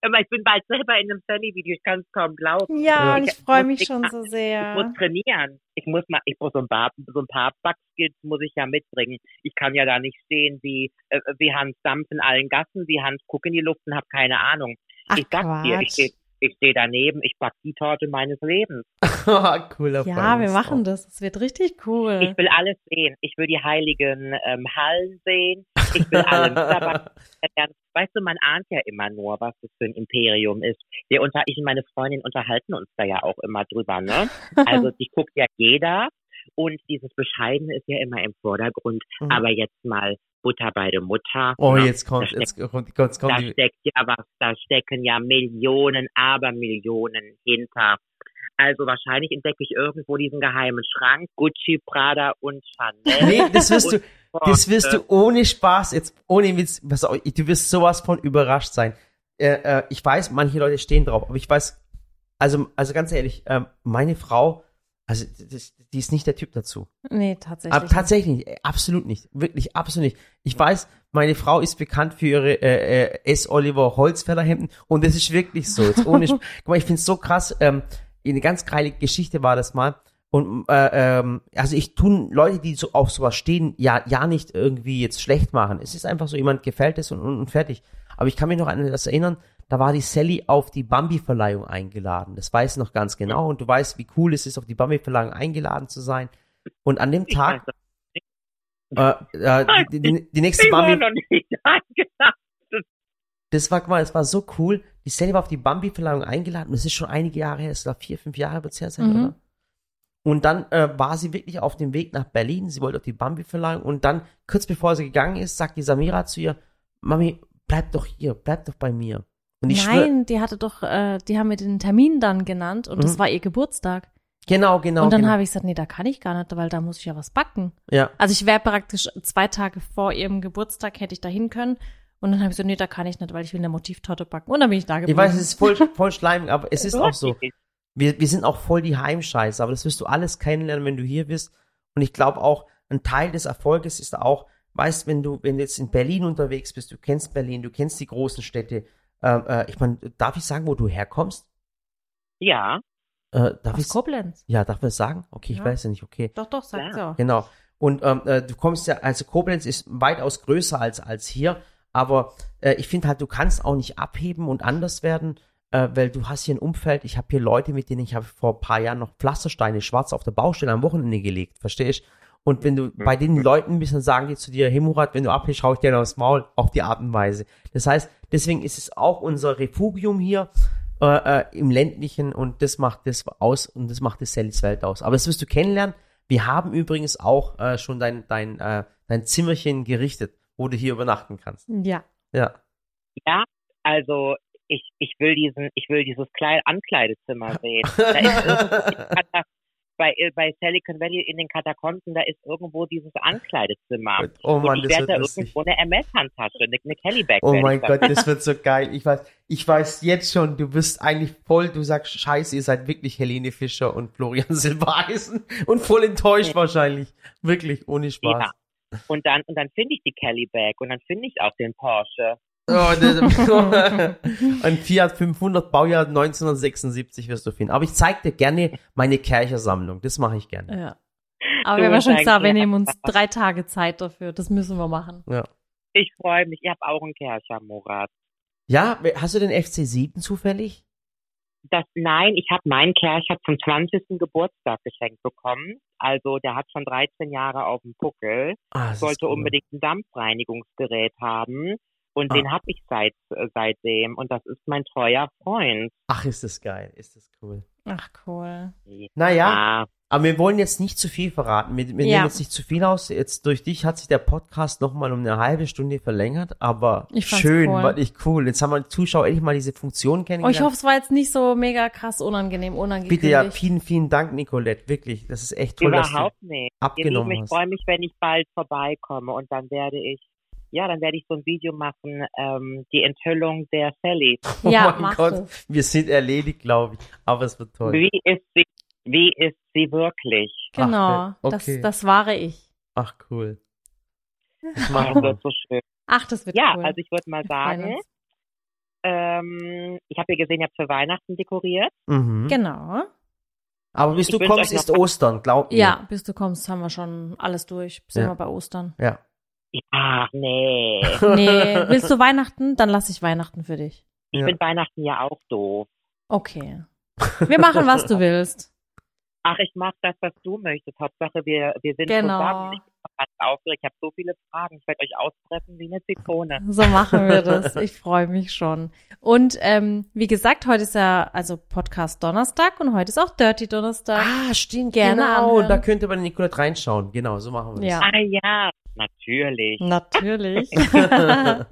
Ich bin bald selber in einem Sally-Video, ich kann es kaum glauben. Ja, und ich freue muss mich schon so Ich sehr. muss trainieren. Ich muss mal, ich muss so ein paar, so ein paar Backskills muss ich ja mitbringen. Ich kann ja da nicht stehen wie, äh, wie Hans Dampf in allen Gassen, wie Hans Guck in die Luft und habe keine Ahnung. Ach, ich sag dir, ich stehe ich steh daneben, ich back die Torte meines Lebens. Cooler Ja, wir Freund. machen das. Es wird richtig cool. Ich will alles sehen. Ich will die heiligen ähm, Hallen sehen. Ich will alle Mitarbeiter kennenlernen. Weißt du, man ahnt ja immer nur, was das für ein Imperium ist. Wir unter, ich und meine Freundin unterhalten uns da ja auch immer drüber, ne? Also die guckt ja jeder und dieses Bescheidene ist ja immer im Vordergrund. Mhm. Aber jetzt mal Butter bei der Mutter. Oh, ne? jetzt kommt, Da jetzt kommt, jetzt kommt da die, steckt ja was, da stecken ja Millionen, aber Millionen hinter. Also wahrscheinlich entdecke ich irgendwo diesen geheimen Schrank, Gucci, Prada und Chanel. Nee, das wirst du, das wirst du Porsche. ohne Spaß, jetzt ohne Witz, was auch, du wirst sowas von überrascht sein. Äh, äh, ich weiß, manche Leute stehen drauf, aber ich weiß, also, also ganz ehrlich, ähm, meine Frau, also das, die ist nicht der Typ dazu. nee, tatsächlich. Aber tatsächlich, nicht, äh, absolut nicht, wirklich absolut nicht. Ich weiß, meine Frau ist bekannt für ihre äh, äh, S. Oliver Holzfäller Hemden und das ist wirklich so. Jetzt ohne, Guck mal, ich finde es so krass. Ähm, eine ganz geile Geschichte war das mal. Und äh, ähm, also ich tun Leute, die so auf sowas stehen, ja ja nicht irgendwie jetzt schlecht machen. Es ist einfach so, jemand gefällt es und, und, und fertig. Aber ich kann mich noch an das erinnern, da war die Sally auf die Bambi-Verleihung eingeladen. Das weiß ich noch ganz genau. Und du weißt, wie cool es ist, auf die Bambi-Verleihung eingeladen zu sein. Und an dem Tag, äh, äh, die, die, die nächste Ich war Bambi, noch nicht eingeladen. das war, guck mal, das war so cool. Die Sally war auf die Bambi-Verleihung eingeladen. Und das ist schon einige Jahre her. Es war vier, fünf Jahre wird's her sein, Mhm. oder? Und dann äh, war sie wirklich auf dem Weg nach Berlin. Sie wollte auf die Bambi-Verleihung. Und dann, kurz bevor sie gegangen ist, sagt die Samira zu ihr, Mami, bleib doch hier, bleib doch bei mir. Und ich schwör, Nein, die hatte doch, äh, die haben mir den Termin dann genannt und das Mhm. war ihr Geburtstag. genau, genau. und dann genau. habe ich gesagt, nee, da kann ich gar nicht, weil da muss ich ja was backen. ja. Also ich wäre praktisch zwei Tage vor ihrem Geburtstag hätte ich da hin können. Und dann habe ich gesagt, nee, da kann ich nicht, weil ich will eine Motivtorte backen. Und dann bin ich da geblieben. Ich weiß, es ist voll, voll schleimig, aber es ist auch so. Wir, wir sind auch voll die Heimscheiße, aber das wirst du alles kennenlernen, wenn du hier bist. Und ich glaube auch, ein Teil des Erfolges ist auch, weißt, wenn du, wenn du jetzt in Berlin unterwegs bist, du kennst Berlin, du kennst die großen Städte. Ähm, äh, ich meine, darf ich sagen, wo du herkommst? Ja, Äh, darf Aus ich Koblenz. Ja, darf man es sagen? Okay, ich Ja. weiß ja nicht, okay. Doch, doch, sagt Ja. auch. Genau. Und ähm, äh, du kommst ja, also Koblenz ist weitaus größer als, als hier, aber äh, ich finde halt, du kannst auch nicht abheben und anders werden, äh, weil du hast hier ein Umfeld, ich habe hier Leute, mit denen ich habe vor ein paar Jahren noch Pflastersteine schwarz auf der Baustelle am Wochenende gelegt, verstehst Und wenn du bei den Leuten bist, dann sagen die zu dir, hey Murat, wenn du abhebst, hau ich dir aufs Maul, auf die Art und Weise. Das heißt, deswegen ist es auch unser Refugium hier äh, äh, im ländlichen und das macht das aus und das macht das Sallys Welt aus. Aber das wirst du kennenlernen. Wir haben übrigens auch äh, schon dein, dein, äh, dein Zimmerchen gerichtet, wo du hier übernachten kannst. Ja. Ja. Ja, also ich, ich will diesen, ich will dieses Kleid Ankleidezimmer sehen. Da ist bei, bei Silicon Valley in den Katakomben, da ist irgendwo dieses Ankleidezimmer. oh Mann, und ich werde da lustig. irgendwo eine MS-Handtasche, eine, eine Kellybag. Oh mein Gott, das wird so geil. Ich weiß, ich weiß jetzt schon, du bist eigentlich voll, du sagst, scheiße, ihr seid wirklich Helene Fischer und Florian Silbereisen und voll enttäuscht wahrscheinlich. Wirklich, ohne Spaß. Ja. Und dann, und dann finde ich die Kellybag und dann finde ich auch den Porsche. Oh, ein Fiat 500 Baujahr 1976 wirst du finden. Aber ich zeig dir gerne meine Kercher-Sammlung. Das mache ich gerne. ja. Aber Du wir haben schon gesagt, wir nehmen uns drei Tage Zeit dafür. Das müssen wir machen. Ja. Ich freue mich, ich habe auch einen Kercher, Murat. Ja, hast du den FC 7 zufällig? Das, nein, ich habe meinen Kercher zum 20. Geburtstag geschenkt bekommen. Also der hat schon 13 Jahre auf dem Puckel, Ah, sollte cool. unbedingt ein Dampfreinigungsgerät haben. Und Ah. den habe ich seit, äh, seitdem. Und das ist mein treuer Freund. Ach, ist das geil. Ist das cool. Ach, cool. Naja, Ah, aber wir wollen jetzt nicht zu viel verraten. Wir, wir Ja. nehmen jetzt nicht zu viel aus. Jetzt durch dich hat sich der Podcast nochmal um eine halbe Stunde verlängert, aber Ich schön, cool. war echt cool. Jetzt haben wir die Zuschauer endlich mal diese Funktion Oh, kennengelernt. ich hoffe, es war jetzt nicht so mega krass unangenehm, unangekündigt. Bitte ja, vielen, vielen Dank, Nicolette. Wirklich, das ist echt toll, dass du überhaupt nicht. Abgenommen Lieben, ich hast. freue mich, wenn ich bald vorbeikomme und dann werde ich, ja, dann werde ich so ein Video machen, ähm, die Enthüllung der Sally. Ja, oh mein mach Gott, das. wir sind erledigt, glaube ich. Aber es wird toll. Wie ist sie, wie ist sie wirklich? Genau, Ach, okay. das, das wahre ich. Ach, cool. Das Das machen wir. so schön. Ach, das wird Ja, cool. also ich würde mal sagen. Ähm, ich habe ja gesehen, ihr habt für Weihnachten dekoriert. Mhm. Genau. Aber bis Ich du kommst, ist Ostern, glaub mir. Ja, bis du kommst, haben wir schon alles durch. Sind Ja. wir bei Ostern. Ja. Ach nee. Nee, willst du Weihnachten? Dann lasse ich Weihnachten für dich. Ich Ja. finde Weihnachten ja auch doof. Okay. Wir machen, was du willst. Ach, ich mach das, was du möchtest. Hauptsache, wir, wir sind Genau. zusammen. Ich bin ganz aufgeregt. Ich habe so viele Fragen. Ich werde euch auspressen wie eine Zitrone. So machen wir das. Ich freue mich schon. Und ähm, wie gesagt, heute ist ja also Podcast Donnerstag und heute ist auch Dirty Donnerstag. Ah, stimmt, Gerne genau. anhören. Da könnt ihr bei Nicolette reinschauen. Genau, so machen wir das. Ja. Ah ja, natürlich. Natürlich.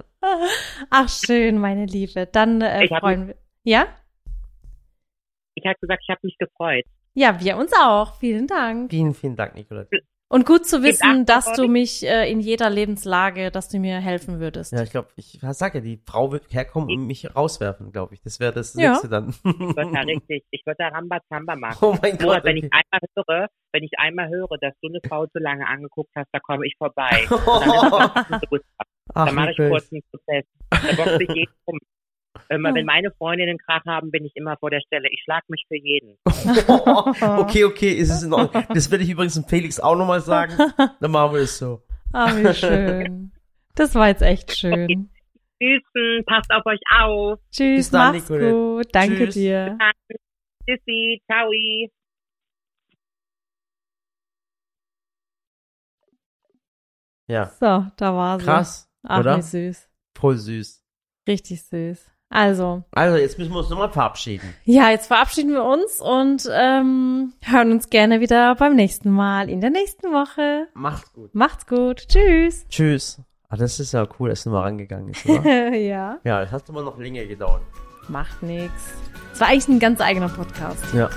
Ach schön, meine Liebe. Dann äh, freuen wir. Ja? Ich habe gesagt, ich habe mich gefreut. Ja, wir uns auch. Vielen Dank. Vielen, vielen Dank, Nicolette. Und gut zu wissen, dass du mich äh, in jeder Lebenslage, dass du mir helfen würdest. Ja, ich glaube, ich sag ja, die Frau wird herkommen und mich rauswerfen, glaube ich. Das wäre das Ja. nächste dann. Ich würde da richtig, ich würde da Rambazamba machen. oh mein Nur Gott. wenn ich einmal höre, wenn ich einmal höre, dass du eine Frau zu lange angeguckt hast, da komme ich vorbei. Dann. Ach, dann mache ich kurz einen Prozess. Da boxe ich jeden um. Immer, wenn meine Freundinnen Krach haben, bin ich immer vor der Stelle. Ich schlag mich für jeden. okay, okay, ist es in Ordnung. Das werde ich übrigens dem Felix auch nochmal sagen. Dann machen wir das so. Ah, wie schön. Das war jetzt echt schön. Tschüssen, passt auf euch auf. Tschüss, Bis dann, mach's Nicolette. gut. Danke Tschüss. dir. Tschüssi, ciao. Ja, So, da war sie. krass, Ach, oder? wie süß. Voll süß. Richtig süß. Also, Also, jetzt müssen wir uns nochmal verabschieden. ja, jetzt verabschieden wir uns und ähm, hören uns gerne wieder beim nächsten Mal in der nächsten Woche. Macht's gut. Macht's gut. Tschüss. Tschüss. Ah, das ist ja cool, dass du mal rangegangen ist, oder? ja, ja, das hat aber noch länger gedauert. macht nix. Es war eigentlich ein ganz eigener Podcast. Ja.